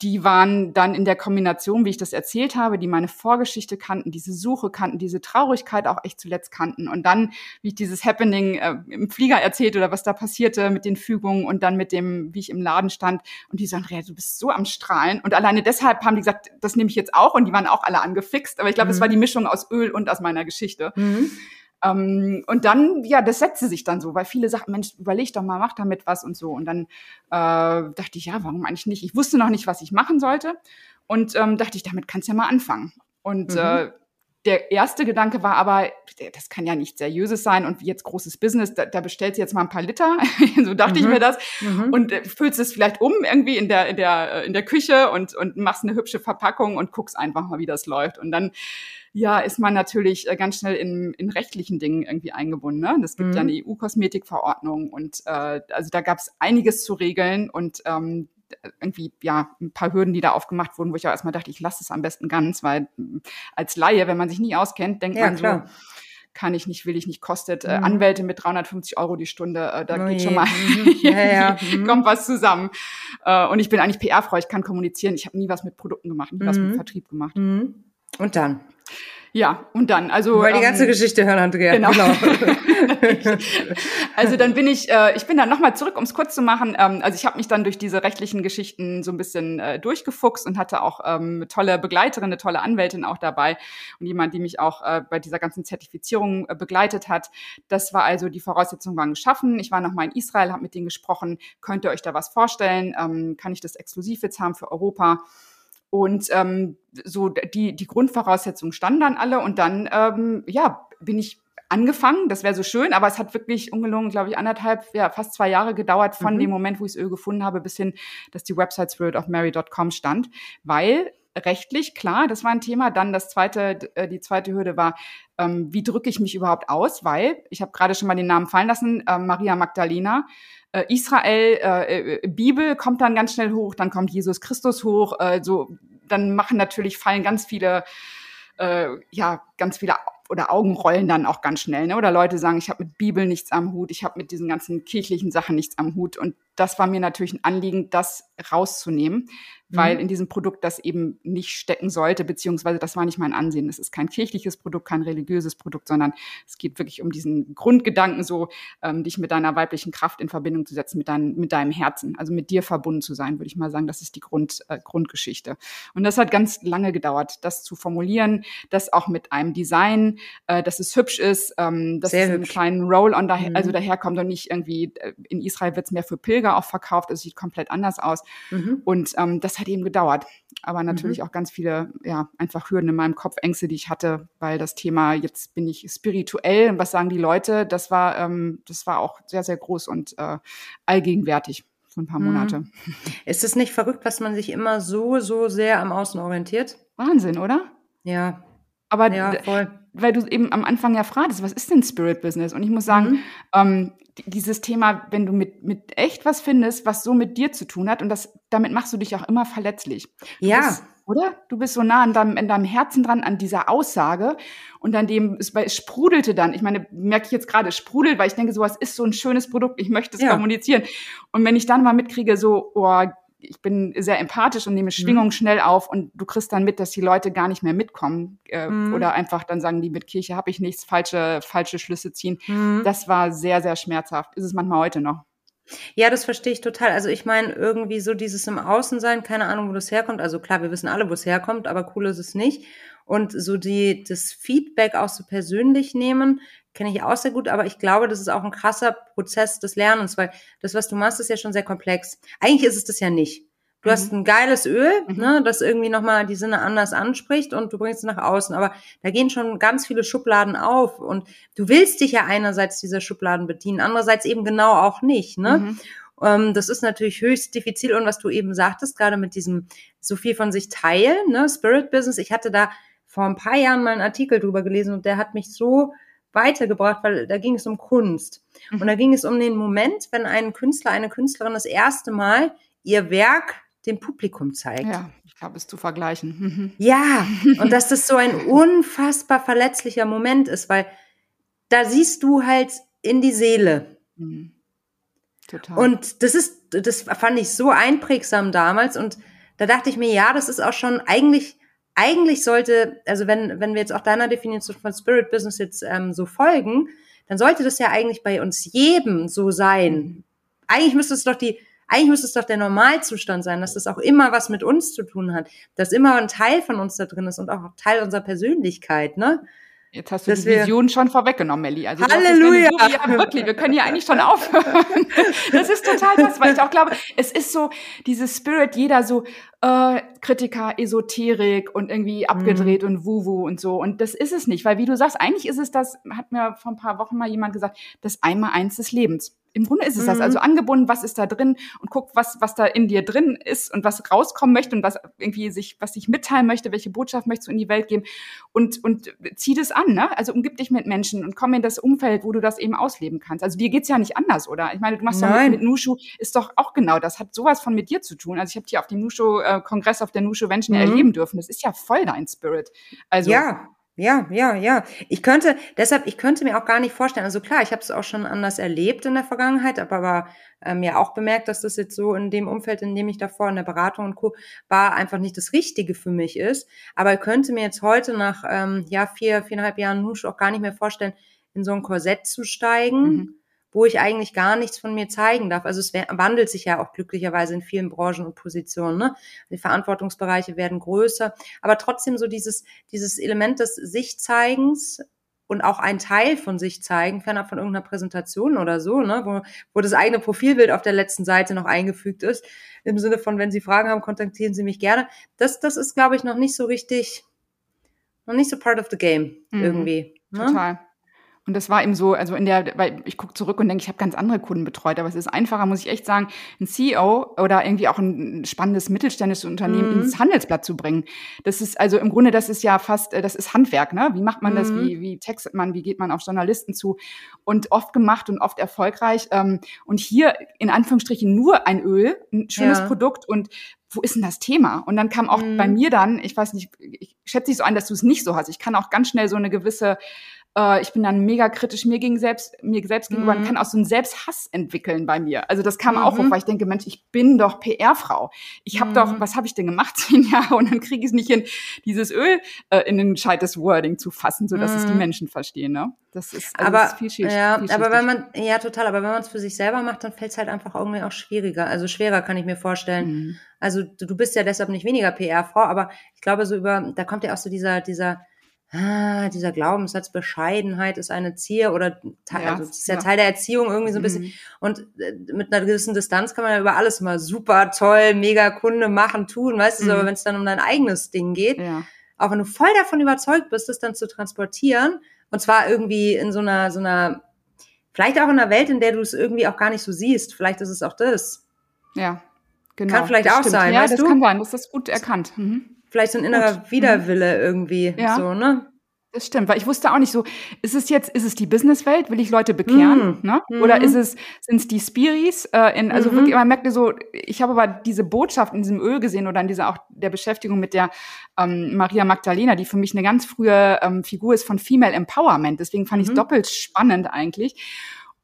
die waren dann in der Kombination, wie ich das erzählt habe, die meine Vorgeschichte kannten, diese Suche kannten, diese Traurigkeit auch echt zuletzt kannten. Und dann, wie ich dieses Happening äh, im Flieger erzählt oder was da passierte mit den Fügungen und dann mit dem, wie ich im Laden stand. Und die sagen, du bist so am Strahlen. Und alleine deshalb haben die gesagt, das nehme ich jetzt auch. Und die waren auch alle angefixt. Aber ich glaube, es mhm. war die Mischung aus Öl und aus meiner Geschichte. Mhm. Ähm, und dann, ja, das setzte sich dann so, weil viele sagten, Mensch, überleg doch mal, mach damit was und so. Und dann äh, dachte ich, ja, warum eigentlich nicht? Ich wusste noch nicht, was ich machen sollte. Und ähm, dachte ich, damit kannst du ja mal anfangen. Und mhm. äh, der erste Gedanke war aber, das kann ja nicht seriöses sein und jetzt großes Business, da, da bestellst du jetzt mal ein paar Liter, so dachte mhm. ich mir das, mhm. und äh, füllst es vielleicht um irgendwie in der, in der, äh, in der Küche und, und machst eine hübsche Verpackung und guckst einfach mal, wie das läuft. Und dann ja, ist man natürlich äh, ganz schnell in, in rechtlichen Dingen irgendwie eingebunden. Ne? Es gibt mhm. ja eine EU-Kosmetikverordnung und äh, also da gab es einiges zu regeln und ähm, irgendwie ja ein paar Hürden, die da aufgemacht wurden, wo ich auch erstmal dachte, ich lasse es am besten ganz, weil mm, als Laie, wenn man sich nie auskennt, denkt ja, man klar. so, kann ich nicht, will ich nicht, kostet äh, mhm. Anwälte mit 350 Euro die Stunde, äh, da oh geht je. schon mal mhm. ja, ja. Mhm. kommt was zusammen. Äh, und ich bin eigentlich PR-Frau, ich kann kommunizieren, ich habe nie was mit Produkten gemacht, nie was mit mhm. Vertrieb gemacht. Mhm. Und dann? Ja, und dann, also. Weil die ganze ähm, Geschichte hören, Andrea. Genau. genau. also dann bin ich, äh, ich bin dann nochmal zurück, um es kurz zu machen. Ähm, also ich habe mich dann durch diese rechtlichen Geschichten so ein bisschen äh, durchgefuchst und hatte auch ähm, eine tolle Begleiterin, eine tolle Anwältin auch dabei und jemand, die mich auch äh, bei dieser ganzen Zertifizierung äh, begleitet hat. Das war also, die Voraussetzungen waren geschaffen. Ich war nochmal in Israel, habe mit denen gesprochen. Könnt ihr euch da was vorstellen? Ähm, kann ich das exklusiv jetzt haben für Europa? Und ähm, so die, die Grundvoraussetzungen standen dann alle und dann, ähm, ja, bin ich angefangen. Das wäre so schön, aber es hat wirklich ungelungen, glaube ich, anderthalb, ja, fast zwei Jahre gedauert von mhm. dem Moment, wo ich das Öl gefunden habe, bis hin, dass die Website spiritofmary.com stand, weil rechtlich, klar, das war ein Thema. Dann das zweite, äh, die zweite Hürde war, ähm, wie drücke ich mich überhaupt aus? Weil, ich habe gerade schon mal den Namen fallen lassen, äh, Maria Magdalena, äh, Israel, äh, äh, Bibel kommt dann ganz schnell hoch, dann kommt Jesus Christus hoch, äh, so, dann machen natürlich, fallen ganz viele, äh, ja, ganz viele oder Augen rollen dann auch ganz schnell, ne? Oder Leute sagen, ich habe mit Bibel nichts am Hut, ich habe mit diesen ganzen kirchlichen Sachen nichts am Hut. Und das war mir natürlich ein Anliegen, das rauszunehmen, weil mhm. in diesem Produkt das eben nicht stecken sollte, beziehungsweise das war nicht mein Ansehen. Es ist kein kirchliches Produkt, kein religiöses Produkt, sondern es geht wirklich um diesen Grundgedanken, so ähm, dich mit deiner weiblichen Kraft in Verbindung zu setzen, mit, dein, mit deinem Herzen, also mit dir verbunden zu sein, würde ich mal sagen. Das ist die Grund, äh, Grundgeschichte. Und das hat ganz lange gedauert, das zu formulieren, das auch mit einem Design, äh, dass es hübsch ist, ähm, dass Sehr es einen kleinen Roll-on daher, mhm. also daherkommt und nicht irgendwie, äh, in Israel wird es mehr für Pilger auch verkauft, es sieht komplett anders aus. Mhm. Und ähm, das hat eben gedauert. Aber natürlich mhm. auch ganz viele, ja, einfach Hürden in meinem Kopf, Ängste, die ich hatte, weil das Thema, jetzt bin ich spirituell und was sagen die Leute, das war, ähm, das war auch sehr, sehr groß und äh, allgegenwärtig für ein paar mhm. Monate. Ist es nicht verrückt, dass man sich immer so, so sehr am Außen orientiert? Wahnsinn, oder? Ja. Aber ja, voll weil du eben am Anfang ja fragtest, was ist denn Spirit Business? Und ich muss sagen, mhm. ähm, dieses Thema, wenn du mit, mit echt was findest, was so mit dir zu tun hat, und das, damit machst du dich auch immer verletzlich. Du ja. Bist, oder? Du bist so nah an deinem, in deinem Herzen dran, an dieser Aussage. Und an dem, es, es sprudelte dann. Ich meine, merke ich jetzt gerade, es sprudelt, weil ich denke, sowas ist so ein schönes Produkt, ich möchte es ja. kommunizieren. Und wenn ich dann mal mitkriege, so, oh, ich bin sehr empathisch und nehme mhm. Schwingung mhm. schnell auf und du kriegst dann mit, dass die Leute gar nicht mehr mitkommen äh, mhm. oder einfach dann sagen, die mit Kirche habe ich nichts, falsche, falsche Schlüsse ziehen. Mhm. Das war sehr, sehr schmerzhaft. Ist es manchmal heute noch. Ja, das verstehe ich total. Also ich meine, irgendwie so dieses im Außen sein, keine Ahnung, wo das herkommt. Also klar, wir wissen alle, wo es herkommt, aber cool ist es nicht. Und so die, das Feedback auch so persönlich nehmen, kenne ich auch sehr gut, aber ich glaube, das ist auch ein krasser Prozess des Lernens, weil das, was du machst, ist ja schon sehr komplex. Eigentlich ist es das ja nicht. Du mhm. hast ein geiles Öl, mhm. ne, das irgendwie nochmal die Sinne anders anspricht und du bringst es nach außen. Aber da gehen schon ganz viele Schubladen auf und du willst dich ja einerseits dieser Schubladen bedienen, andererseits eben genau auch nicht. Ne? Mhm. Ähm, das ist natürlich höchst diffizil und was du eben sagtest, gerade mit diesem so viel von sich teilen, ne, Spirit Business. Ich hatte da vor ein paar Jahren mal einen Artikel drüber gelesen und der hat mich so weitergebracht, weil da ging es um Kunst. Mhm. Und da ging es um den Moment, wenn ein Künstler, eine Künstlerin das erste Mal ihr Werk dem Publikum zeigt. Ja, ich glaube, es ist zu vergleichen. Mhm. Ja, und dass das so ein unfassbar verletzlicher Moment ist, weil da siehst du halt in die Seele. Mhm. Total. Und das ist, das fand ich so einprägsam damals und da dachte ich mir, ja, das ist auch schon eigentlich eigentlich sollte, also wenn, wenn wir jetzt auch deiner Definition von Spirit Business jetzt ähm, so folgen, dann sollte das ja eigentlich bei uns jedem so sein. Eigentlich müsste es doch die, eigentlich müsste es doch der Normalzustand sein, dass das auch immer was mit uns zu tun hat, dass immer ein Teil von uns da drin ist und auch Teil unserer Persönlichkeit, ne? Jetzt hast du die Vision schon vorweggenommen, Melli. Also Halleluja! So, ja, wirklich, wir können hier eigentlich schon aufhören. Das ist total was, weil ich auch glaube, es ist so dieses Spirit, jeder so äh, Kritiker, Esoterik und irgendwie abgedreht mhm. und Wuwu und so. Und das ist es nicht, weil wie du sagst, eigentlich ist es das, hat mir vor ein paar Wochen mal jemand gesagt, das Einmal-Eins des Lebens im Grunde ist es mhm. das. Also angebunden, was ist da drin und guck, was, was da in dir drin ist und was rauskommen möchte und was irgendwie sich, was sich mitteilen möchte, welche Botschaft möchtest du in die Welt geben und, und zieh das an, ne? Also umgib dich mit Menschen und komm in das Umfeld, wo du das eben ausleben kannst. Also dir geht's ja nicht anders, oder? Ich meine, du machst doch mit, mit Nushu, ist doch auch genau das, hat sowas von mit dir zu tun. Also ich habe dir auf dem Nushu-Kongress, auf der Nushu Menschen mhm. erleben dürfen. Das ist ja voll dein Spirit. Also ja. Ja, ja, ja. Ich könnte, deshalb, ich könnte mir auch gar nicht vorstellen, also klar, ich habe es auch schon anders erlebt in der Vergangenheit, aber war ähm, ja auch bemerkt, dass das jetzt so in dem Umfeld, in dem ich davor in der Beratung und Co. war, einfach nicht das Richtige für mich ist. Aber ich könnte mir jetzt heute nach ähm, ja, vier, viereinhalb Jahren Nusch auch gar nicht mehr vorstellen, in so ein Korsett zu steigen. Mhm wo ich eigentlich gar nichts von mir zeigen darf. Also es wandelt sich ja auch glücklicherweise in vielen Branchen und Positionen. Ne? Die Verantwortungsbereiche werden größer, aber trotzdem so dieses, dieses Element des Sichtzeigens und auch ein Teil von sich zeigen, fernab von irgendeiner Präsentation oder so, ne, wo, wo das eigene Profilbild auf der letzten Seite noch eingefügt ist, im Sinne von, wenn Sie Fragen haben, kontaktieren Sie mich gerne. Das, das ist, glaube ich, noch nicht so richtig, noch nicht so part of the game mhm. irgendwie. Ne? Total. Und das war eben so, also in der, weil ich gucke zurück und denke, ich habe ganz andere Kunden betreut, aber es ist einfacher, muss ich echt sagen, ein CEO oder irgendwie auch ein spannendes mittelständisches Unternehmen mhm. ins Handelsblatt zu bringen. Das ist also im Grunde, das ist ja fast, äh, das ist Handwerk, ne? Wie macht man mhm. das? Wie, wie textet man? Wie geht man auf Journalisten zu? Und oft gemacht und oft erfolgreich. Ähm, und hier in Anführungsstrichen nur ein Öl, ein schönes ja. Produkt und wo ist denn das Thema? Und dann kam auch mhm. bei mir dann, ich weiß nicht, ich schätze dich so ein, dass du es nicht so hast. Ich kann auch ganz schnell so eine gewisse äh, ich bin dann mega kritisch mir gegen selbst, mir selbst gegenüber mhm. und kann auch so einen Selbsthass entwickeln bei mir. Also das kam mhm. auch auf, weil ich denke, Mensch, ich bin doch PR-Frau. Ich habe mhm. doch, was habe ich denn gemacht zehn Jahre und dann kriege ich es nicht hin, dieses Öl äh, in ein gescheites Wording zu fassen, so dass es die mhm. Menschen verstehen. Ne? Das ist, also aber, das ist viel, viel, ja, viel aber wenn man, ja total, aber wenn man es für sich selber macht, dann fällt es halt einfach irgendwie auch schwieriger. Also schwerer kann ich mir vorstellen. Mhm. Also du, du bist ja deshalb nicht weniger PR-Frau, aber ich glaube so über, da kommt ja auch so dieser, dieser ah, dieser Glaubenssatz Bescheidenheit ist eine Zier oder Teil, ja, also das ist ja, ja, Teil der Erziehung irgendwie so ein bisschen. Mhm. Und äh, mit einer gewissen Distanz kann man ja über alles immer super toll, mega Kunde machen, tun, weißt du, mhm. aber wenn es dann um dein eigenes Ding geht, ja. auch wenn du voll davon überzeugt bist, das dann zu transportieren, und zwar irgendwie in so einer, so einer, vielleicht auch in einer Welt, in der du es irgendwie auch gar nicht so siehst, vielleicht ist es auch das. Ja, genau. Kann vielleicht auch stimmt. sein, ja, das du? kann sein, das ist gut erkannt. Mhm vielleicht so ein innerer Gut. Mhm. Widerwille irgendwie, ja. so, ne? Das stimmt, weil ich wusste auch nicht so, ist es jetzt, ist es die Businesswelt, will ich Leute bekehren, mm. ne? Oder mhm. ist es, sind es die Spiris? Äh, in, also mhm. wirklich, man merkte so, ich habe aber diese Botschaft in diesem Öl gesehen oder in dieser auch der Beschäftigung mit der ähm, Maria Magdalena, die für mich eine ganz frühe ähm, Figur ist von Female Empowerment. Deswegen fand ich es mhm. doppelt spannend eigentlich.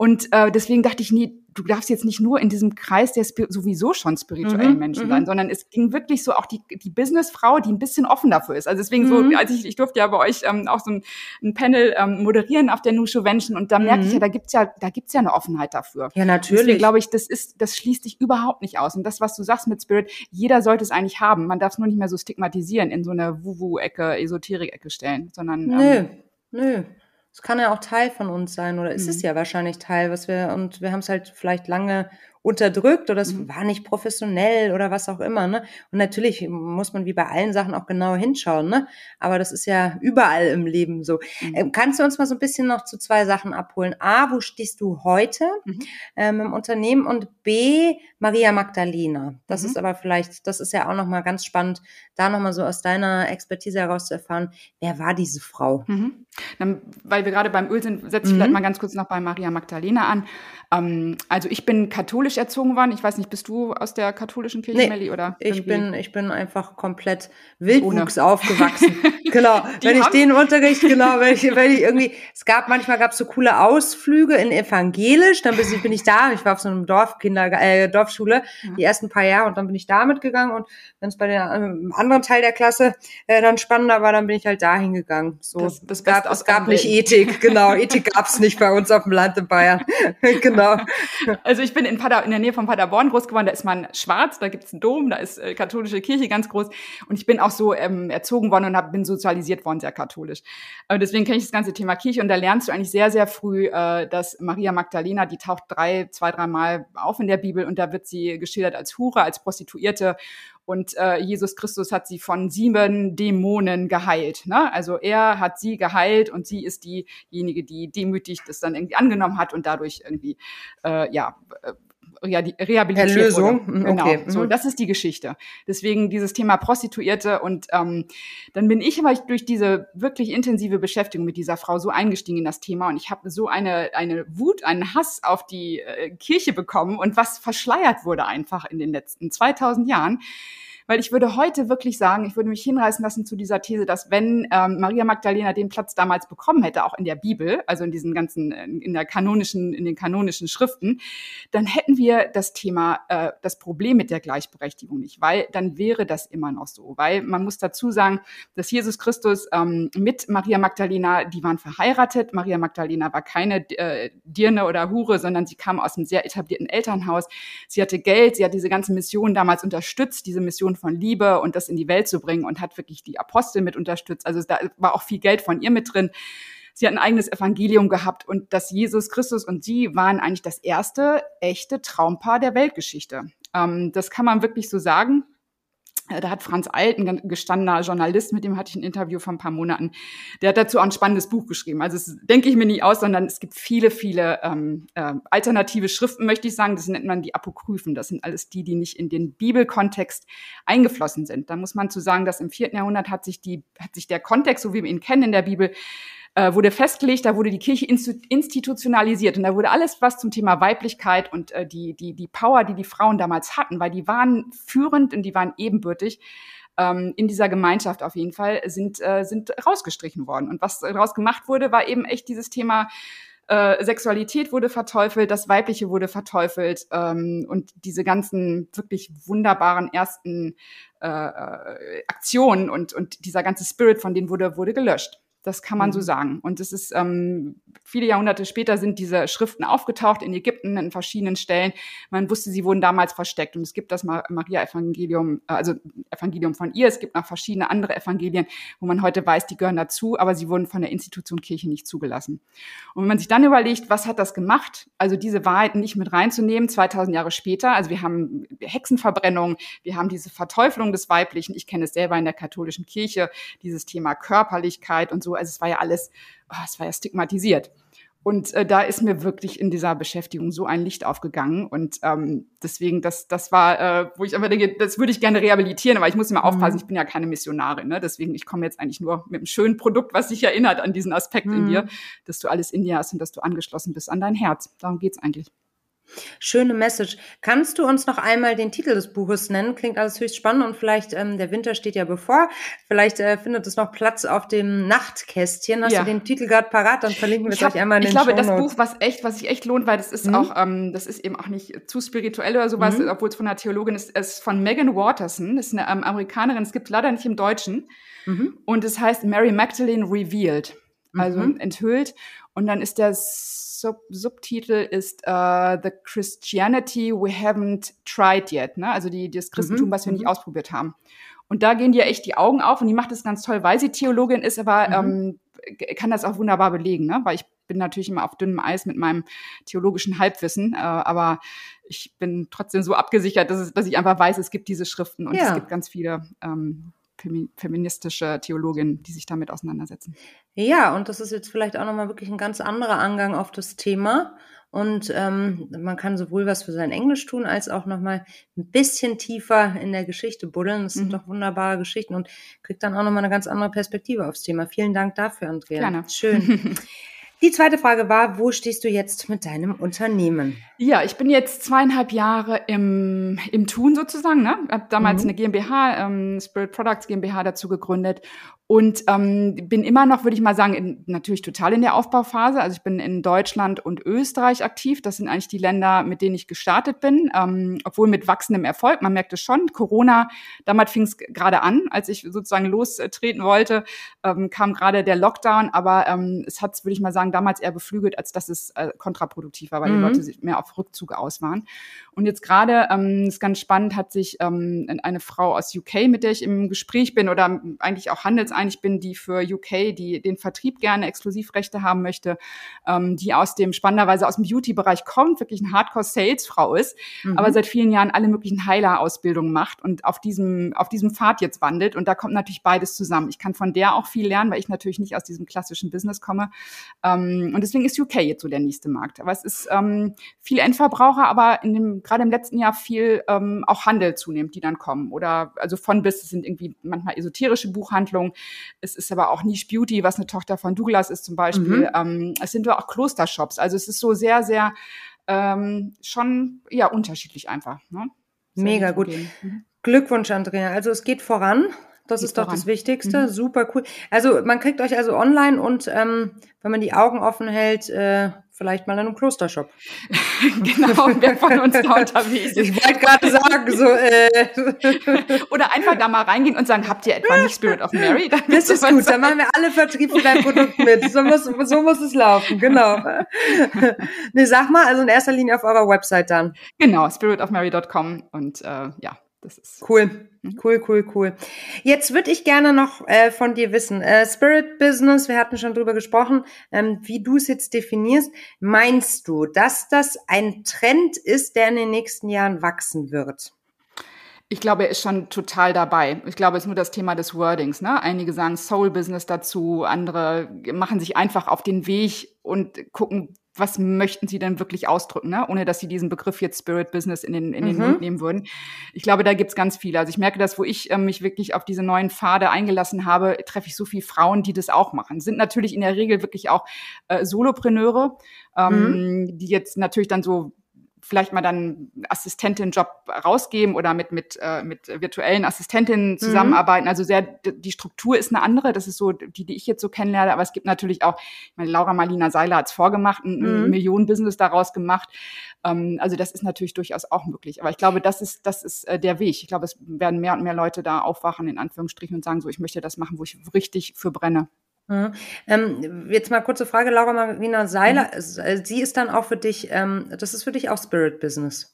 Und äh, deswegen dachte ich nie, du darfst jetzt nicht nur in diesem Kreis der sowieso schon spirituellen mhm, Menschen sein, mhm. sondern es ging wirklich so auch die, die Businessfrau, die ein bisschen offen dafür ist. Also deswegen so, mhm. als ich, ich durfte ja bei euch ähm, auch so ein, ein Panel ähm, moderieren auf der Nushu Vention und da merke ich ja, mhm. da gibt's ja, da gibt's ja eine Offenheit dafür. Ja, natürlich. Deswegen glaube ich, das ist, das schließt dich überhaupt nicht aus. Und das, was du sagst mit Spirit, jeder sollte es eigentlich haben. Man darf es nur nicht mehr so stigmatisieren, in so eine Wuwu-Ecke, Esoterik-Ecke stellen, sondern. Nö, ähm, nö. Es kann ja auch Teil von uns sein oder es mhm. ist ja wahrscheinlich Teil, was wir und wir haben es halt vielleicht lange unterdrückt oder es mhm. war nicht professionell oder was auch immer, ne? Und natürlich muss man wie bei allen Sachen auch genau hinschauen, ne? Aber das ist ja überall im Leben so. Mhm. Ähm, kannst du uns mal so ein bisschen noch zu zwei Sachen abholen? A, wo stehst du heute mhm. ähm, im Unternehmen? Und B, Maria Magdalena. Das mhm. ist aber vielleicht, das ist ja auch nochmal ganz spannend, da nochmal so aus deiner Expertise heraus zu erfahren, wer war diese Frau? Mhm. Dann, weil wir gerade beim Öl sind, setze ich vielleicht mhm. mal ganz kurz noch bei Maria Magdalena an. Ähm, also ich bin katholisch erzogen worden. Ich weiß nicht, bist du aus der katholischen Kirche, nee, Melli, oder? Ich bin, ich bin einfach komplett Wildwuchs Ohne. aufgewachsen. genau. wenn ich den Unterricht, genau, wenn ich, wenn ich irgendwie, es gab, manchmal gab es so coole Ausflüge in evangelisch, dann bin ich, da, ich war auf so einem Dorfkinder, äh, Dorfschule, ja. die ersten paar Jahre und dann bin ich da mitgegangen und wenn es bei der äh, anderen Teil der Klasse äh, dann spannender war, dann bin ich halt da hingegangen. So, das, das gab, es gab nicht Ethik, genau, Ethik gab's nicht bei uns auf dem Land in Bayern. genau. Also ich bin in, Pader, in der Nähe von Paderborn groß geworden, da ist man schwarz, da gibt's einen Dom, da ist äh, katholische Kirche ganz groß und ich bin auch so ähm, erzogen worden und hab, bin sozialisiert worden, sehr katholisch. Und deswegen kenne ich das ganze Thema Kirche und da lernst du eigentlich sehr, sehr früh, äh, dass Maria Magdalena, die taucht drei, zwei, dreimal auf in der Bibel und da wird sie geschildert als Hure, als Prostituierte und äh, Jesus Christus hat sie von sieben Dämonen geheilt. Ne? Also er hat sie geheilt und sie ist diejenige, die demütig das dann irgendwie angenommen hat und dadurch irgendwie äh, ja äh, rehabilitiert Erlösung. Wurde. Mhm, genau, okay. so mhm. das ist die Geschichte. Deswegen dieses Thema Prostituierte und ähm, dann bin ich aber durch diese wirklich intensive Beschäftigung mit dieser Frau so eingestiegen in das Thema und ich habe so eine eine Wut, einen Hass auf die äh, Kirche bekommen und was verschleiert wurde einfach in den letzten 2000 Jahren weil ich würde heute wirklich sagen, ich würde mich hinreißen lassen zu dieser These, dass wenn ähm, Maria Magdalena den Platz damals bekommen hätte, auch in der Bibel, also in diesen ganzen, in der kanonischen, in den kanonischen Schriften, dann hätten wir das Thema, äh, das Problem mit der Gleichberechtigung nicht, weil dann wäre das immer noch so. Weil man muss dazu sagen, dass Jesus Christus ähm, mit Maria Magdalena, die waren verheiratet. Maria Magdalena war keine äh, Dirne oder Hure, sondern sie kam aus einem sehr etablierten Elternhaus. Sie hatte Geld, sie hat diese ganze Mission damals unterstützt, diese Mission von Liebe und das in die Welt zu bringen und hat wirklich die Apostel mit unterstützt. Also da war auch viel Geld von ihr mit drin. Sie hat ein eigenes Evangelium gehabt und dass Jesus Christus und sie waren eigentlich das erste echte Traumpaar der Weltgeschichte. Ähm, das kann man wirklich so sagen. Äh, da hat Franz Alt, ein gestandener Journalist, mit dem hatte ich ein Interview vor ein paar Monaten, der hat dazu auch ein spannendes Buch geschrieben. Also das denke ich mir nicht aus, sondern es gibt viele, viele ähm, äh, alternative Schriften, möchte ich sagen. Das nennt man die Apokryphen. Das sind alles die, die nicht in den Bibelkontext eingeflossen sind. Da muss man zu sagen, dass im vierten Jahrhundert hat sich, die, hat sich der Kontext, so wie wir ihn kennen in der Bibel, äh, wurde festgelegt, da wurde die Kirche institutionalisiert und da wurde alles, was zum Thema Weiblichkeit und äh, die, die, die Power, die die Frauen damals hatten, weil die waren führend und die waren ebenbürtig, ähm, in dieser Gemeinschaft auf jeden Fall, sind, äh, sind rausgestrichen worden. Und was daraus gemacht wurde, war eben echt dieses Thema, äh, Sexualität wurde verteufelt, das Weibliche wurde verteufelt ähm, und diese ganzen wirklich wunderbaren ersten äh, äh Aktionen und, und dieser ganze Spirit von denen wurde, wurde gelöscht. Das kann man mhm. so sagen. Und es ist ähm, viele Jahrhunderte später sind diese Schriften aufgetaucht in Ägypten in verschiedenen Stellen. Man wusste, sie wurden damals versteckt. Und es gibt das Maria-Evangelium, äh, also Evangelium von ihr. Es gibt noch verschiedene andere Evangelien, wo man heute weiß, die gehören dazu, aber sie wurden von der Institution Kirche nicht zugelassen. Und wenn man sich dann überlegt, was hat das gemacht? Also diese Wahrheiten nicht mit reinzunehmen, 2000 Jahre später. Also wir haben Hexenverbrennung, wir haben diese Verteufelung des Weiblichen. Ich kenne es selber in der katholischen Kirche, dieses Thema Körperlichkeit und so also es war ja alles, oh, es war ja stigmatisiert. Und äh, da ist mir wirklich in dieser Beschäftigung so ein Licht aufgegangen. Und ähm, deswegen, das, das war, äh, wo ich einfach denke, das würde ich gerne rehabilitieren, aber ich muss immer aufpassen, mhm. ich bin ja keine Missionarin. Ne? Deswegen, ich komme jetzt eigentlich nur mit einem schönen Produkt, was sich erinnert an diesen Aspekt mhm. in dir, dass du alles in dir hast und dass du angeschlossen bist an dein Herz. Darum geht's eigentlich. Schöne Message. Kannst du uns noch einmal den Titel des Buches nennen? Klingt alles höchst spannend und vielleicht, ähm, der Winter steht ja bevor, vielleicht äh, findet es noch Platz auf dem Nachtkästchen. Hast ja. du den Titel gerade parat? Dann verlinken wir es euch einmal in den Ich glaube, das Buch, was echt, was sich echt lohnt, weil das ist mhm. auch, ähm, das ist eben auch nicht zu spirituell oder sowas, mhm. obwohl es von einer Theologin ist, ist von Megan Waterson, das ist eine ähm, Amerikanerin, es gibt leider nicht im Deutschen. Mhm. Und es heißt Mary Magdalene Revealed, also mhm. enthüllt. Und dann ist das Sub Subtitel ist uh, The Christianity We Haven't Tried Yet, ne? also die, das Christentum, mhm. was wir nicht mhm. ausprobiert haben. Und da gehen dir echt die Augen auf und die macht es ganz toll, weil sie Theologin ist, aber mhm. ähm, kann das auch wunderbar belegen, ne? weil ich bin natürlich immer auf dünnem Eis mit meinem theologischen Halbwissen, äh, aber ich bin trotzdem so abgesichert, dass, es, dass ich einfach weiß, es gibt diese Schriften und ja. es gibt ganz viele ähm, feministische Theologinnen, die sich damit auseinandersetzen. Ja, und das ist jetzt vielleicht auch nochmal wirklich ein ganz anderer Angang auf das Thema. Und ähm, man kann sowohl was für sein Englisch tun, als auch nochmal ein bisschen tiefer in der Geschichte buddeln. Das sind mhm. doch wunderbare Geschichten und kriegt dann auch nochmal eine ganz andere Perspektive aufs Thema. Vielen Dank dafür, Andrea. Gerne. Schön. Die zweite Frage war, wo stehst du jetzt mit deinem Unternehmen? Ja, ich bin jetzt zweieinhalb Jahre im, im Tun sozusagen. Ne? Hab damals mhm. eine GmbH, ähm, Spirit Products GmbH dazu gegründet und ähm, bin immer noch, würde ich mal sagen, in, natürlich total in der Aufbauphase. Also ich bin in Deutschland und Österreich aktiv. Das sind eigentlich die Länder, mit denen ich gestartet bin, ähm, obwohl mit wachsendem Erfolg. Man merkt es schon. Corona, damals fing es gerade an, als ich sozusagen lostreten wollte, ähm, kam gerade der Lockdown. Aber ähm, es hat, würde ich mal sagen, damals eher beflügelt, als dass es äh, kontraproduktiv war, weil mhm. die Leute sich mehr auf Rückzug aus waren. Und jetzt gerade, ähm, ist ganz spannend, hat sich ähm, eine Frau aus UK, mit der ich im Gespräch bin oder eigentlich auch handelseinig bin, die für UK die, den Vertrieb gerne Exklusivrechte haben möchte, ähm, die aus dem, spannenderweise aus dem Beauty-Bereich kommt, wirklich eine Hardcore-Sales-Frau ist, mhm. aber seit vielen Jahren alle möglichen Heiler-Ausbildungen macht und auf diesem, auf diesem Pfad jetzt wandelt. Und da kommt natürlich beides zusammen. Ich kann von der auch viel lernen, weil ich natürlich nicht aus diesem klassischen Business komme. Ähm, und deswegen ist UK jetzt so der nächste Markt. Aber es ist ähm, viel Endverbraucher, aber in dem gerade im letzten Jahr viel ähm, auch Handel zunimmt, die dann kommen. Oder also von bis, es sind irgendwie manchmal esoterische Buchhandlungen. Es ist aber auch Niche Beauty, was eine Tochter von Douglas ist zum Beispiel. Mhm. Ähm, es sind auch Klostershops. Also es ist so sehr, sehr ähm, schon ja unterschiedlich einfach. Ne? Mega gut. Mhm. Glückwunsch, Andrea. Also es geht voran. Das ist doch voran. das Wichtigste. Mhm. Super cool. Also man kriegt euch also online und ähm, wenn man die Augen offen hält, äh, vielleicht mal in einem Klostershop. genau, wer von uns da unterwegs Ich wollte gerade sagen, so, äh. Oder einfach da mal reingehen und sagen, habt ihr etwa nicht Spirit of Mary? Dann das ist gut, dann machen wir alle Vertrieb für dein Produkt mit. So muss, so muss es laufen, genau. nee, sag mal, also in erster Linie auf eurer Website dann. Genau, spiritofmary.com und äh, ja, das ist cool. Mhm. Cool, cool, cool. Jetzt würde ich gerne noch äh, von dir wissen, äh, Spirit Business, wir hatten schon drüber gesprochen, ähm, wie du es jetzt definierst. Meinst du, dass das ein Trend ist, der in den nächsten Jahren wachsen wird? Ich glaube, er ist schon total dabei. Ich glaube, es ist nur das Thema des Wordings. Ne? Einige sagen Soul Business dazu, andere machen sich einfach auf den Weg und gucken, was möchten sie denn wirklich ausdrücken, ne? ohne dass sie diesen Begriff jetzt Spirit Business in den, in den mhm. Mund nehmen würden. Ich glaube, da gibt's ganz viele. Also ich merke das, wo ich äh, mich wirklich auf diese neuen Pfade eingelassen habe, treffe ich so viele Frauen, die das auch machen. Sind natürlich in der Regel wirklich auch äh, Solopreneure, ähm, mhm. die jetzt natürlich dann so vielleicht mal dann Assistentin-Job rausgeben oder mit, mit, äh, mit virtuellen Assistentinnen mhm. zusammenarbeiten. Mhm. Also sehr, die Struktur ist eine andere. Das ist so die, die ich jetzt so kennenlerne. Aber es gibt natürlich auch, ich meine, Laura Marlina Seiler hat's vorgemacht, ein, mhm. Millionenbusiness daraus gemacht. Ähm, also das ist natürlich durchaus auch möglich. Aber ich glaube, das ist, das ist äh, der Weg. Ich glaube, es werden mehr und mehr Leute da aufwachen, in Anführungsstrichen, und sagen so, ich möchte das machen, wo ich richtig für brenne. Mhm. Ähm, jetzt mal kurze Frage, Laura Marina Seiler. Mhm. Sie ist dann auch für dich, ähm, das ist für dich auch Spirit Business.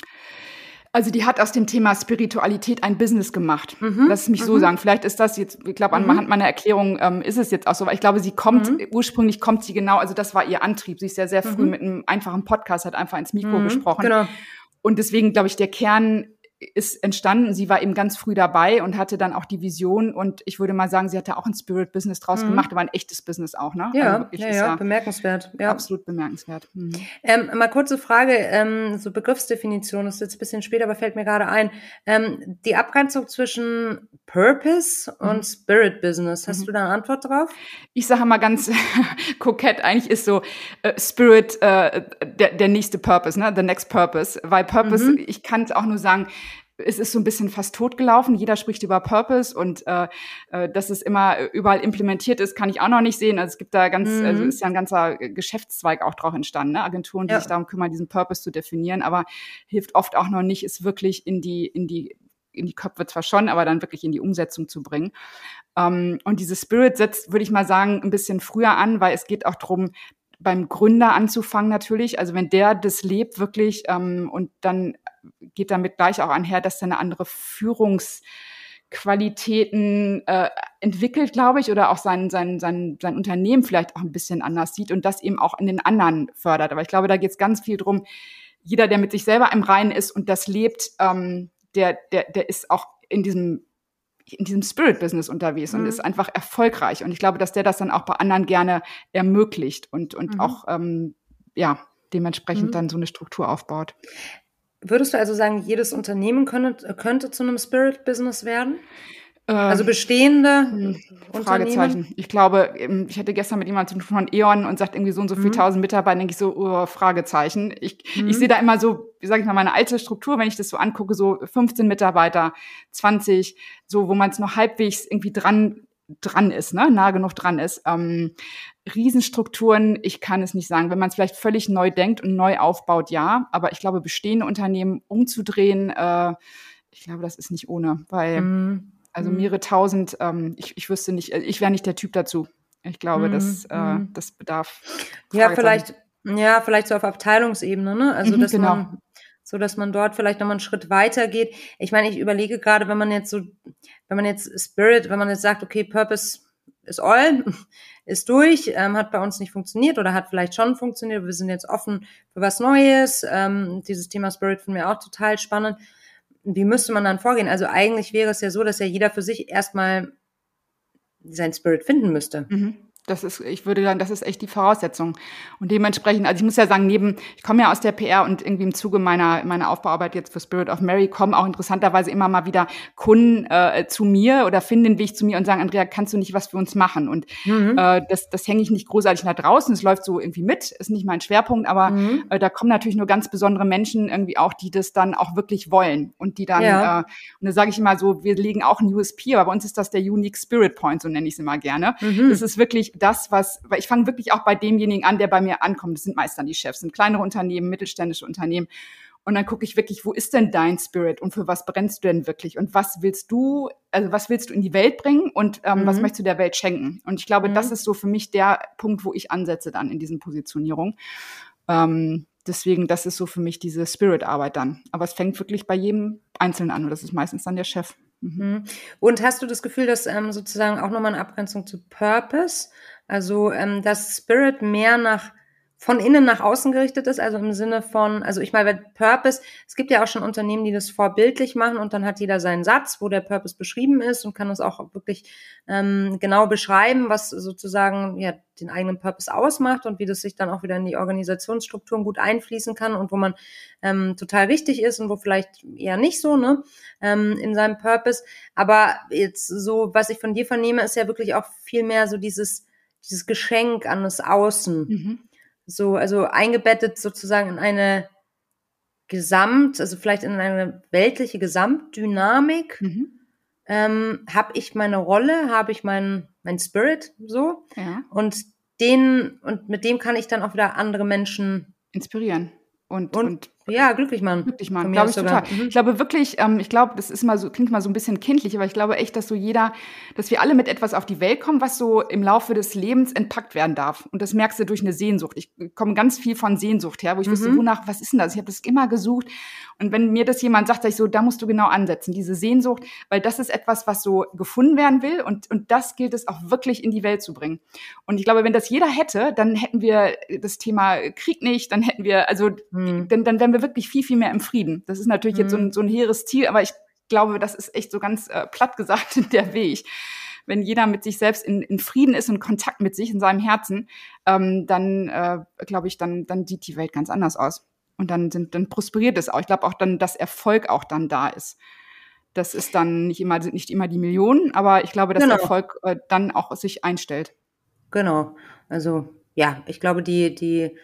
Also die hat aus dem Thema Spiritualität ein Business gemacht. Mhm. Lass es mich mhm. so sagen. Vielleicht ist das jetzt, ich glaube, anhand mhm. meiner Erklärung ähm, ist es jetzt auch so, weil ich glaube, sie kommt, mhm. ursprünglich kommt sie genau, also das war ihr Antrieb. Sie ist ja sehr früh mhm. mit einem einfachen Podcast, hat einfach ins Mikro gesprochen. Genau. Und deswegen, glaube ich, der Kern ist entstanden. Sie war eben ganz früh dabei und hatte dann auch die Vision und ich würde mal sagen, sie hatte auch ein Spirit-Business draus mhm. gemacht, aber ein echtes Business auch, ne? Ja, also ja, ja, bemerkenswert. Ja. Absolut bemerkenswert. Mhm. Ähm, mal kurze Frage, ähm, so Begriffsdefinition, das ist jetzt ein bisschen später, aber fällt mir gerade ein. Ähm, die Abgrenzung zwischen Purpose mhm. und Spirit-Business, hast mhm. du da eine Antwort drauf? Ich sage mal ganz kokett, eigentlich ist so äh, Spirit äh, der, der nächste Purpose, ne? The next Purpose, weil Purpose, mhm. ich kann es auch nur sagen, es ist so ein bisschen fast totgelaufen. Jeder spricht über Purpose und äh, äh, dass es immer überall implementiert ist, kann ich auch noch nicht sehen. Also es gibt da ganz, mhm. also ist ja ein ganzer Geschäftszweig auch drauf entstanden, ne? Agenturen, die ja. sich darum kümmern, diesen Purpose zu definieren, aber hilft oft auch noch nicht, es wirklich in die, in die in die Köpfe zwar schon, aber dann wirklich in die Umsetzung zu bringen. Ähm, und diese Spirit setzt, würde ich mal sagen, ein bisschen früher an, weil es geht auch drum beim Gründer anzufangen natürlich. Also wenn der das lebt wirklich ähm, und dann geht damit gleich auch einher, dass er eine andere Führungsqualitäten äh, entwickelt, glaube ich, oder auch sein, sein, sein, sein Unternehmen vielleicht auch ein bisschen anders sieht und das eben auch in den anderen fördert. Aber ich glaube, da geht es ganz viel drum, jeder, der mit sich selber im Reinen ist und das lebt, ähm, der, der, der ist auch in diesem in diesem Spirit-Business unterwegs mhm. und ist einfach erfolgreich. Und ich glaube, dass der das dann auch bei anderen gerne ermöglicht und, und mhm. auch ähm, ja, dementsprechend mhm. dann so eine Struktur aufbaut. Würdest du also sagen, jedes Unternehmen könnte, könnte zu einem Spirit-Business werden? Also bestehende hm, Fragezeichen. Ich glaube, ähm, ich hatte gestern mit jemandem von E.ON und sagt irgendwie so und so viel mhm. tausend Mitarbeiter, denke ich so, oh, Fragezeichen. Ich, mhm. ich sehe da immer so, wie sage ich mal, meine alte Struktur, wenn ich das so angucke, so 15 Mitarbeiter, 20, so wo man es noch halbwegs irgendwie dran dran ist, ne, nah genug dran ist. Ähm, Riesenstrukturen, ich kann es nicht sagen. Wenn man es vielleicht völlig neu denkt und neu aufbaut, ja. Aber ich glaube, bestehende Unternehmen umzudrehen, äh, ich glaube, das ist nicht ohne, weil mhm also mhm. mehrere tausend, ähm, ich, ich wüsste nicht, äh, ich wäre nicht der Typ dazu. Ich glaube, mhm. das, äh, mhm. das bedarf. Ja, vielleicht, ja, vielleicht so auf Abteilungsebene, ne? Also, mhm, dass genau. man, so dass man dort vielleicht nochmal einen Schritt weiter geht. Ich meine, ich überlege gerade, wenn man jetzt so, wenn man jetzt Spirit, wenn man jetzt sagt, okay, Purpose ist all, ist durch, ähm, hat bei uns nicht funktioniert oder hat vielleicht schon funktioniert, wir sind jetzt offen für was Neues. Ähm, dieses Thema Spirit finden wir auch total spannend wie müsste man dann vorgehen? Also eigentlich wäre es ja so, dass ja jeder für sich erstmal sein Spirit finden müsste. Mhm. Das ist, ich würde sagen, das ist echt die Voraussetzung. Und dementsprechend, also ich muss ja sagen, neben, ich komme ja aus der PR und irgendwie im Zuge meiner, meiner Aufbauarbeit jetzt für Spirit of Mary kommen auch interessanterweise immer mal wieder Kunden äh, zu mir oder finden den Weg zu mir und sagen, Andrea, kannst du nicht was für uns machen? Und mhm. äh, das, das hänge ich nicht großartig nach draußen, es läuft so irgendwie mit, ist nicht mein Schwerpunkt, aber mhm. äh, da kommen natürlich nur ganz besondere Menschen irgendwie auch, die das dann auch wirklich wollen und die dann, ja. äh, und da sage ich immer so, wir legen auch ein USP, aber bei uns ist das der Unique Spirit Point, so nenne ich es immer gerne. Mhm. Das ist wirklich das, was, weil ich fange wirklich auch bei demjenigen an, der bei mir ankommt. Das sind meist dann die Chefs, sind kleinere Unternehmen, mittelständische Unternehmen. Und dann gucke ich wirklich, wo ist denn dein Spirit und für was brennst du denn wirklich? Und was willst du, also was willst du in die Welt bringen und ähm, mhm. was möchtest du der Welt schenken? Und ich glaube, mhm. das ist so für mich der Punkt, wo ich ansetze dann in diesen Positionierungen. Ähm, deswegen, das ist so für mich diese Spirit-Arbeit dann. Aber es fängt wirklich bei jedem Einzelnen an und das ist meistens dann der Chef. Mhm. Und hast du das Gefühl, dass ähm, sozusagen auch nochmal eine Abgrenzung zu Purpose, also ähm, dass Spirit mehr nach von innen nach außen gerichtet ist, also im Sinne von, also ich meine, Purpose, es gibt ja auch schon Unternehmen, die das vorbildlich machen und dann hat jeder seinen Satz, wo der Purpose beschrieben ist und kann das auch wirklich ähm, genau beschreiben, was sozusagen ja den eigenen Purpose ausmacht und wie das sich dann auch wieder in die Organisationsstrukturen gut einfließen kann und wo man ähm, total richtig ist und wo vielleicht eher nicht so, ne, ähm, in seinem Purpose. Aber jetzt so, was ich von dir vernehme, ist ja wirklich auch viel mehr so dieses, dieses Geschenk an das Außen. Mhm so, also eingebettet sozusagen in eine Gesamt, also vielleicht in eine weltliche Gesamtdynamik. Mhm. Ähm, habe ich meine Rolle, habe ich meinen mein Spirit so ja. und den und mit dem kann ich dann auch wieder andere Menschen inspirieren und, und, und ja, glücklich machen. Glücklich machen, glaube ich sogar. total. Mhm. Ich glaube wirklich, ähm, ich glaube, das ist mal so, klingt mal so ein bisschen kindlich, aber ich glaube echt, dass so jeder, dass wir alle mit etwas auf die Welt kommen, was so im Laufe des Lebens entpackt werden darf. Und das merkst du durch eine Sehnsucht. Ich komme ganz viel von Sehnsucht her, wo ich mhm. wusste, wonach, was ist denn das? Ich habe das immer gesucht. Und wenn mir das jemand sagt, sag ich so, da musst du genau ansetzen, diese Sehnsucht, weil das ist etwas, was so gefunden werden will und, und das gilt es auch wirklich in die Welt zu bringen. Und ich glaube, wenn das jeder hätte, dann hätten wir das Thema Krieg nicht, dann hätten wir, also, mhm. dann, dann wären wir wirklich viel, viel mehr im Frieden. Das ist natürlich mhm. jetzt so ein, mhm. so ein hehres Ziel, aber ich glaube, das ist echt so ganz äh, platt gesagt der Weg. Wenn jeder mit sich selbst in, in Frieden ist und Kontakt mit sich in seinem Herzen, ähm, dann äh, glaube ich, dann, dann sieht die Welt ganz anders aus. Und dann sind, dann prosperiert es auch. Ich glaube auch dann, dass Erfolg auch dann da ist. Das ist dann nicht immer, sind nicht immer die Millionen, aber ich glaube, dass genau. Erfolg äh, dann auch sich einstellt. Genau. Also ja, ich glaube, die, die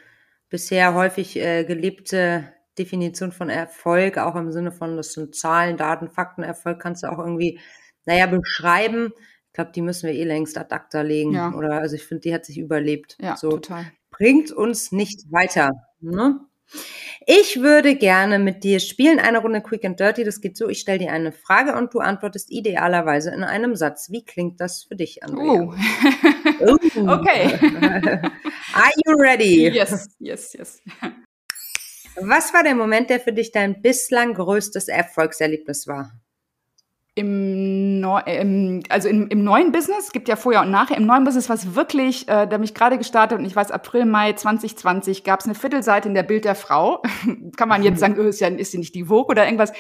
bisher häufig äh, gelebte Definition von Erfolg, auch im Sinne von, das sind Zahlen, Daten, Fakten, Erfolg kannst du auch irgendwie, naja, beschreiben. Ich glaube, die müssen wir eh längst ad acta legen. Ja. Oder also ich finde, die hat sich überlebt. Ja, so. total. Bringt uns nicht weiter. Ne? Ich würde gerne mit dir spielen, eine Runde Quick and Dirty. Das geht so, ich stelle dir eine Frage und du antwortest idealerweise in einem Satz. Wie klingt das für dich, Andrea? Oh. uh. Okay. Are you ready? Yes, yes, yes. Was war der Moment, der für dich dein bislang größtes Erfolgserlebnis war? Im, Neu im also im, im neuen Business, gibt ja vorher und nachher, im neuen Business, was wirklich, äh, da mich gerade gestartet und ich weiß, April, Mai 2020 gab es eine Viertelseite in der Bild der Frau. Kann man jetzt sagen, öh, ist ja ist sie nicht die Vogue oder irgendwas.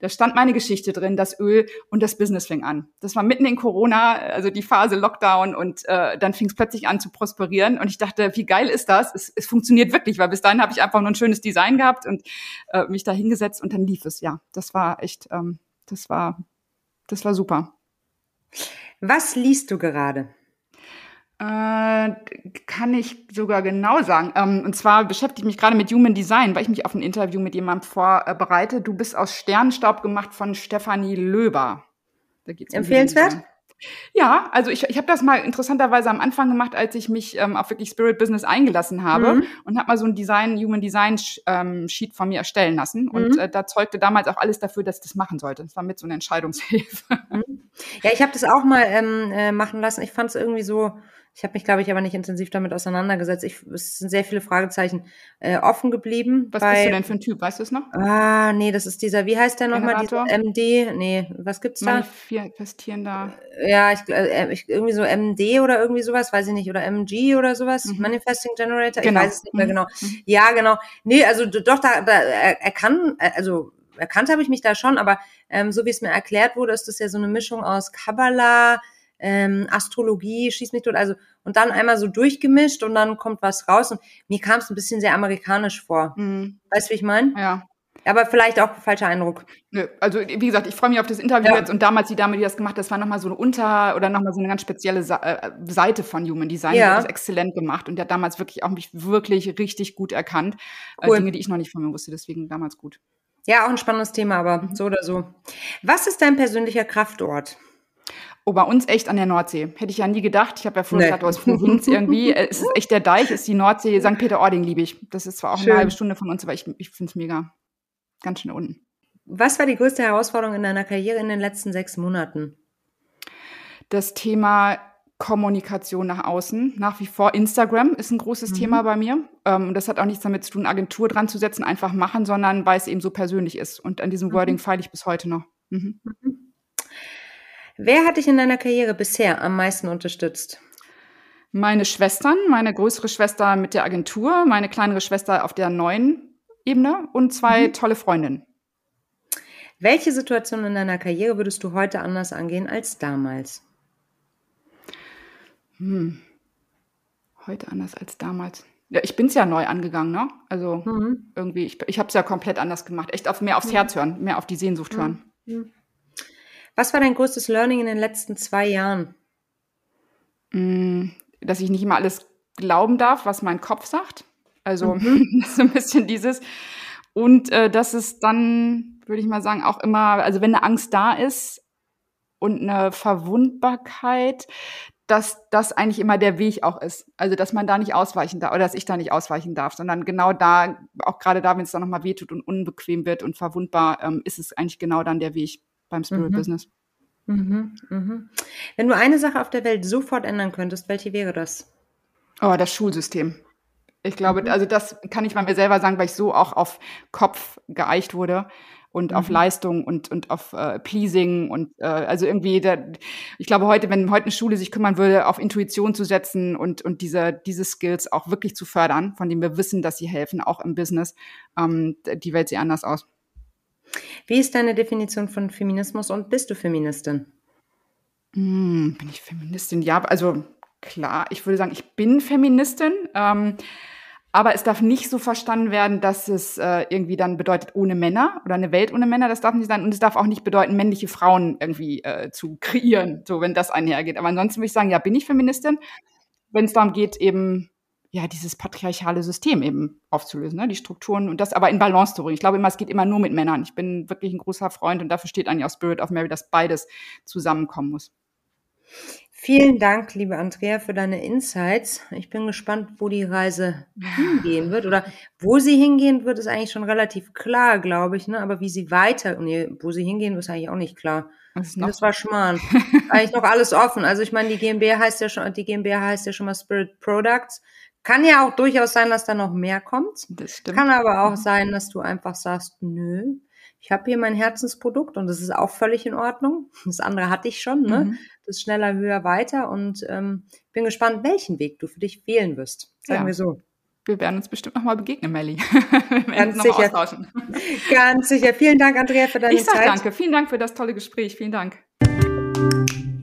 Da stand meine Geschichte drin, das Öl und das Business fing an. Das war mitten in Corona, also die Phase Lockdown und äh, dann fing es plötzlich an zu prosperieren und ich dachte, wie geil ist das? Es, es funktioniert wirklich, weil bis dahin habe ich einfach nur ein schönes Design gehabt und äh, mich da hingesetzt und dann lief es. Ja, das war echt, ähm, das war, das war super. Was liest du gerade? Äh, kann ich sogar genau sagen. Ähm, und zwar beschäftige ich mich gerade mit Human Design, weil ich mich auf ein Interview mit jemandem vorbereite. Du bist aus Sternenstaub gemacht von Stefanie Löber. Empfehlenswert? Um ja, also ich, ich habe das mal interessanterweise am Anfang gemacht, als ich mich ähm, auf wirklich Spirit Business eingelassen habe mhm. und habe mal so ein Design, Human Design ähm, Sheet von mir erstellen lassen. Mhm. Und äh, da zeugte damals auch alles dafür, dass ich das machen sollte. Das war mit so einer Entscheidungshilfe. Mhm. Ja, ich habe das auch mal ähm, äh, machen lassen. Ich fand es irgendwie so, ich habe mich, glaube ich, aber nicht intensiv damit auseinandergesetzt. Ich, es sind sehr viele Fragezeichen äh, offen geblieben. Was bei, bist du denn für ein Typ? Weißt du es noch? Ah, nee, das ist dieser, wie heißt der nochmal? MD? Nee, was gibt's da? Manifestierender. Ja, ich, äh, ich, irgendwie so MD oder irgendwie sowas, weiß ich nicht, oder MG oder sowas. Mhm. Manifesting Generator, genau. ich weiß es nicht mehr mhm. genau. Mhm. Ja, genau. Nee, also doch, da, da er, er kann, äh, also erkannt habe ich mich da schon, aber ähm, so wie es mir erklärt wurde, ist das ja so eine Mischung aus Kabbalah, ähm, Astrologie, schieß mich tot, also und dann einmal so durchgemischt und dann kommt was raus und mir kam es ein bisschen sehr amerikanisch vor. Mhm. Weißt du, wie ich meine? Ja. Aber vielleicht auch falscher Eindruck. Nö, also wie gesagt, ich freue mich auf das Interview ja. jetzt und damals die Dame, die das gemacht hat, das war nochmal so eine Unter- oder nochmal so eine ganz spezielle äh, Seite von Human Design. Ja. Die hat das exzellent gemacht und der hat damals wirklich auch mich wirklich richtig gut erkannt. Äh, cool. Äh, Dinge, die ich noch nicht von mir wusste, deswegen damals gut. Ja, auch ein spannendes Thema, aber mhm. so oder so. Was ist dein persönlicher Kraftort? Oh, bei uns echt an der Nordsee. Hätte ich ja nie gedacht. Ich habe ja vorher nee. gesagt, aus Provinz irgendwie. Es ist echt der Deich, ist die Nordsee. St. Peter-Ording liebe ich. Das ist zwar auch Schön. eine halbe Stunde von uns, aber ich, ich finde es mega. Ganz schön unten. Was war die größte Herausforderung in deiner Karriere in den letzten sechs Monaten? Das Thema Kommunikation nach außen. Nach wie vor Instagram ist ein großes mhm. Thema bei mir. Ähm, und das hat auch nichts damit zu tun, Agentur dran zu setzen, einfach machen, sondern weil es eben so persönlich ist. Und an diesem mhm. Wording feile ich bis heute noch. Mhm. Wer hat dich in deiner Karriere bisher am meisten unterstützt? Meine Schwestern, meine größere Schwester mit der Agentur, meine kleinere Schwester auf der neuen Ebene und zwei mhm. tolle Freundinnen. Welche Situation in deiner Karriere würdest du heute anders angehen als damals? Hm. Heute anders als damals. Ja, ich bin es ja neu angegangen, ne? Also mhm. irgendwie, ich, ich habe es ja komplett anders gemacht. Echt auf, mehr aufs. Herz hören, mehr auf die Sehnsucht mhm. hören. Mhm. Was war dein größtes Learning in den letzten zwei Jahren? Hm, dass ich nicht immer alles glauben darf, was mein Kopf sagt. Also mhm. so ein bisschen dieses. Und äh, dass es dann würde ich mal sagen, auch immer, also wenn eine Angst da ist und eine Verwundbarkeit, dass das eigentlich immer der Weg auch ist. Also, dass man da nicht ausweichen darf oder dass ich da nicht ausweichen darf, sondern genau da, auch gerade da, wenn es dann nochmal wehtut und unbequem wird und verwundbar, ähm, ist es eigentlich genau dann der Weg beim Spirit mhm. Business. Mhm, mhm. Wenn du eine Sache auf der Welt sofort ändern könntest, welche wäre das? Oh, das Schulsystem. Ich glaube, mhm. also das kann ich bei mir selber sagen, weil ich so auch auf Kopf geeicht wurde und mhm. auf Leistung und, und auf äh, Pleasing und äh, also irgendwie, da, ich glaube heute, wenn heute eine Schule sich kümmern würde, auf Intuition zu setzen und, und diese, diese Skills auch wirklich zu fördern, von denen wir wissen, dass sie helfen, auch im Business, ähm, die Welt sieht anders aus. Wie ist deine Definition von Feminismus und bist du Feministin? Hm, bin ich Feministin? Ja, also klar, ich würde sagen, ich bin Feministin. Ähm, aber es darf nicht so verstanden werden, dass es äh, irgendwie dann bedeutet ohne Männer oder eine Welt ohne Männer. Das darf nicht sein. Und es darf auch nicht bedeuten, männliche Frauen irgendwie äh, zu kreieren, so wenn das einhergeht. Aber ansonsten würde ich sagen, ja, bin ich Feministin, wenn es darum geht, eben ja dieses patriarchale System eben aufzulösen, ne? die Strukturen und das aber in Balance zu bringen. Ich glaube immer, es geht immer nur mit Männern. Ich bin wirklich ein großer Freund und dafür steht eigentlich auch Spirit of Mary, dass beides zusammenkommen muss. Vielen Dank, liebe Andrea, für deine Insights. Ich bin gespannt, wo die Reise hingehen wird. Oder wo sie hingehen wird, ist eigentlich schon relativ klar, glaube ich. Ne? Aber wie sie weiter, nee, wo sie hingehen, ist eigentlich auch nicht klar. Das, das war Schmarrn. eigentlich noch alles offen. Also ich meine, die GmbH heißt ja schon, die GmbH heißt ja schon mal Spirit Products. Kann ja auch durchaus sein, dass da noch mehr kommt. Das stimmt. Kann aber auch mhm. sein, dass du einfach sagst, nö, ich habe hier mein Herzensprodukt und das ist auch völlig in Ordnung. Das andere hatte ich schon, ne? Mhm. Das schneller, höher, weiter und ähm, bin gespannt, welchen Weg du für dich wählen wirst. Sagen ja. wir so. Wir werden uns bestimmt nochmal begegnen, Melli. Ganz sicher. Ganz sicher. Vielen Dank, Andrea, für deine ich sag Zeit. Danke. Vielen Dank für das tolle Gespräch. Vielen Dank.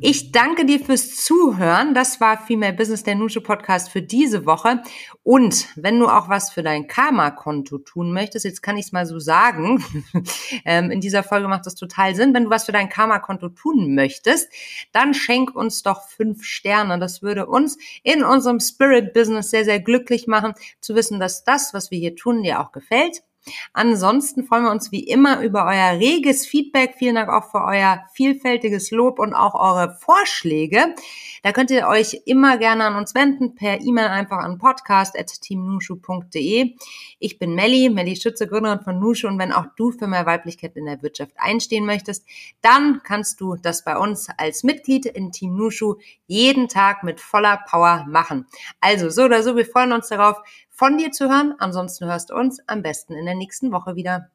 Ich danke dir fürs Zuhören. Das war Female Business, der Nusche Podcast für diese Woche. Und wenn du auch was für dein Karma-Konto tun möchtest, jetzt kann ich es mal so sagen, ähm, in dieser Folge macht das total Sinn. Wenn du was für dein Karma-Konto tun möchtest, dann schenk uns doch fünf Sterne. Das würde uns in unserem Spirit-Business sehr, sehr glücklich machen, zu wissen, dass das, was wir hier tun, dir auch gefällt. Ansonsten freuen wir uns wie immer über euer reges Feedback. Vielen Dank auch für euer vielfältiges Lob und auch eure Vorschläge. Da könnt ihr euch immer gerne an uns wenden, per E-Mail einfach an podcast.teamnushu.de. Ich bin Melli, Melli Schütze, Gründerin von Nushu und wenn auch du für mehr Weiblichkeit in der Wirtschaft einstehen möchtest, dann kannst du das bei uns als Mitglied in Team Nushu jeden Tag mit voller Power machen. Also so oder so, wir freuen uns darauf, von dir zu hören. Ansonsten hörst du uns am besten in der nächsten Woche wieder.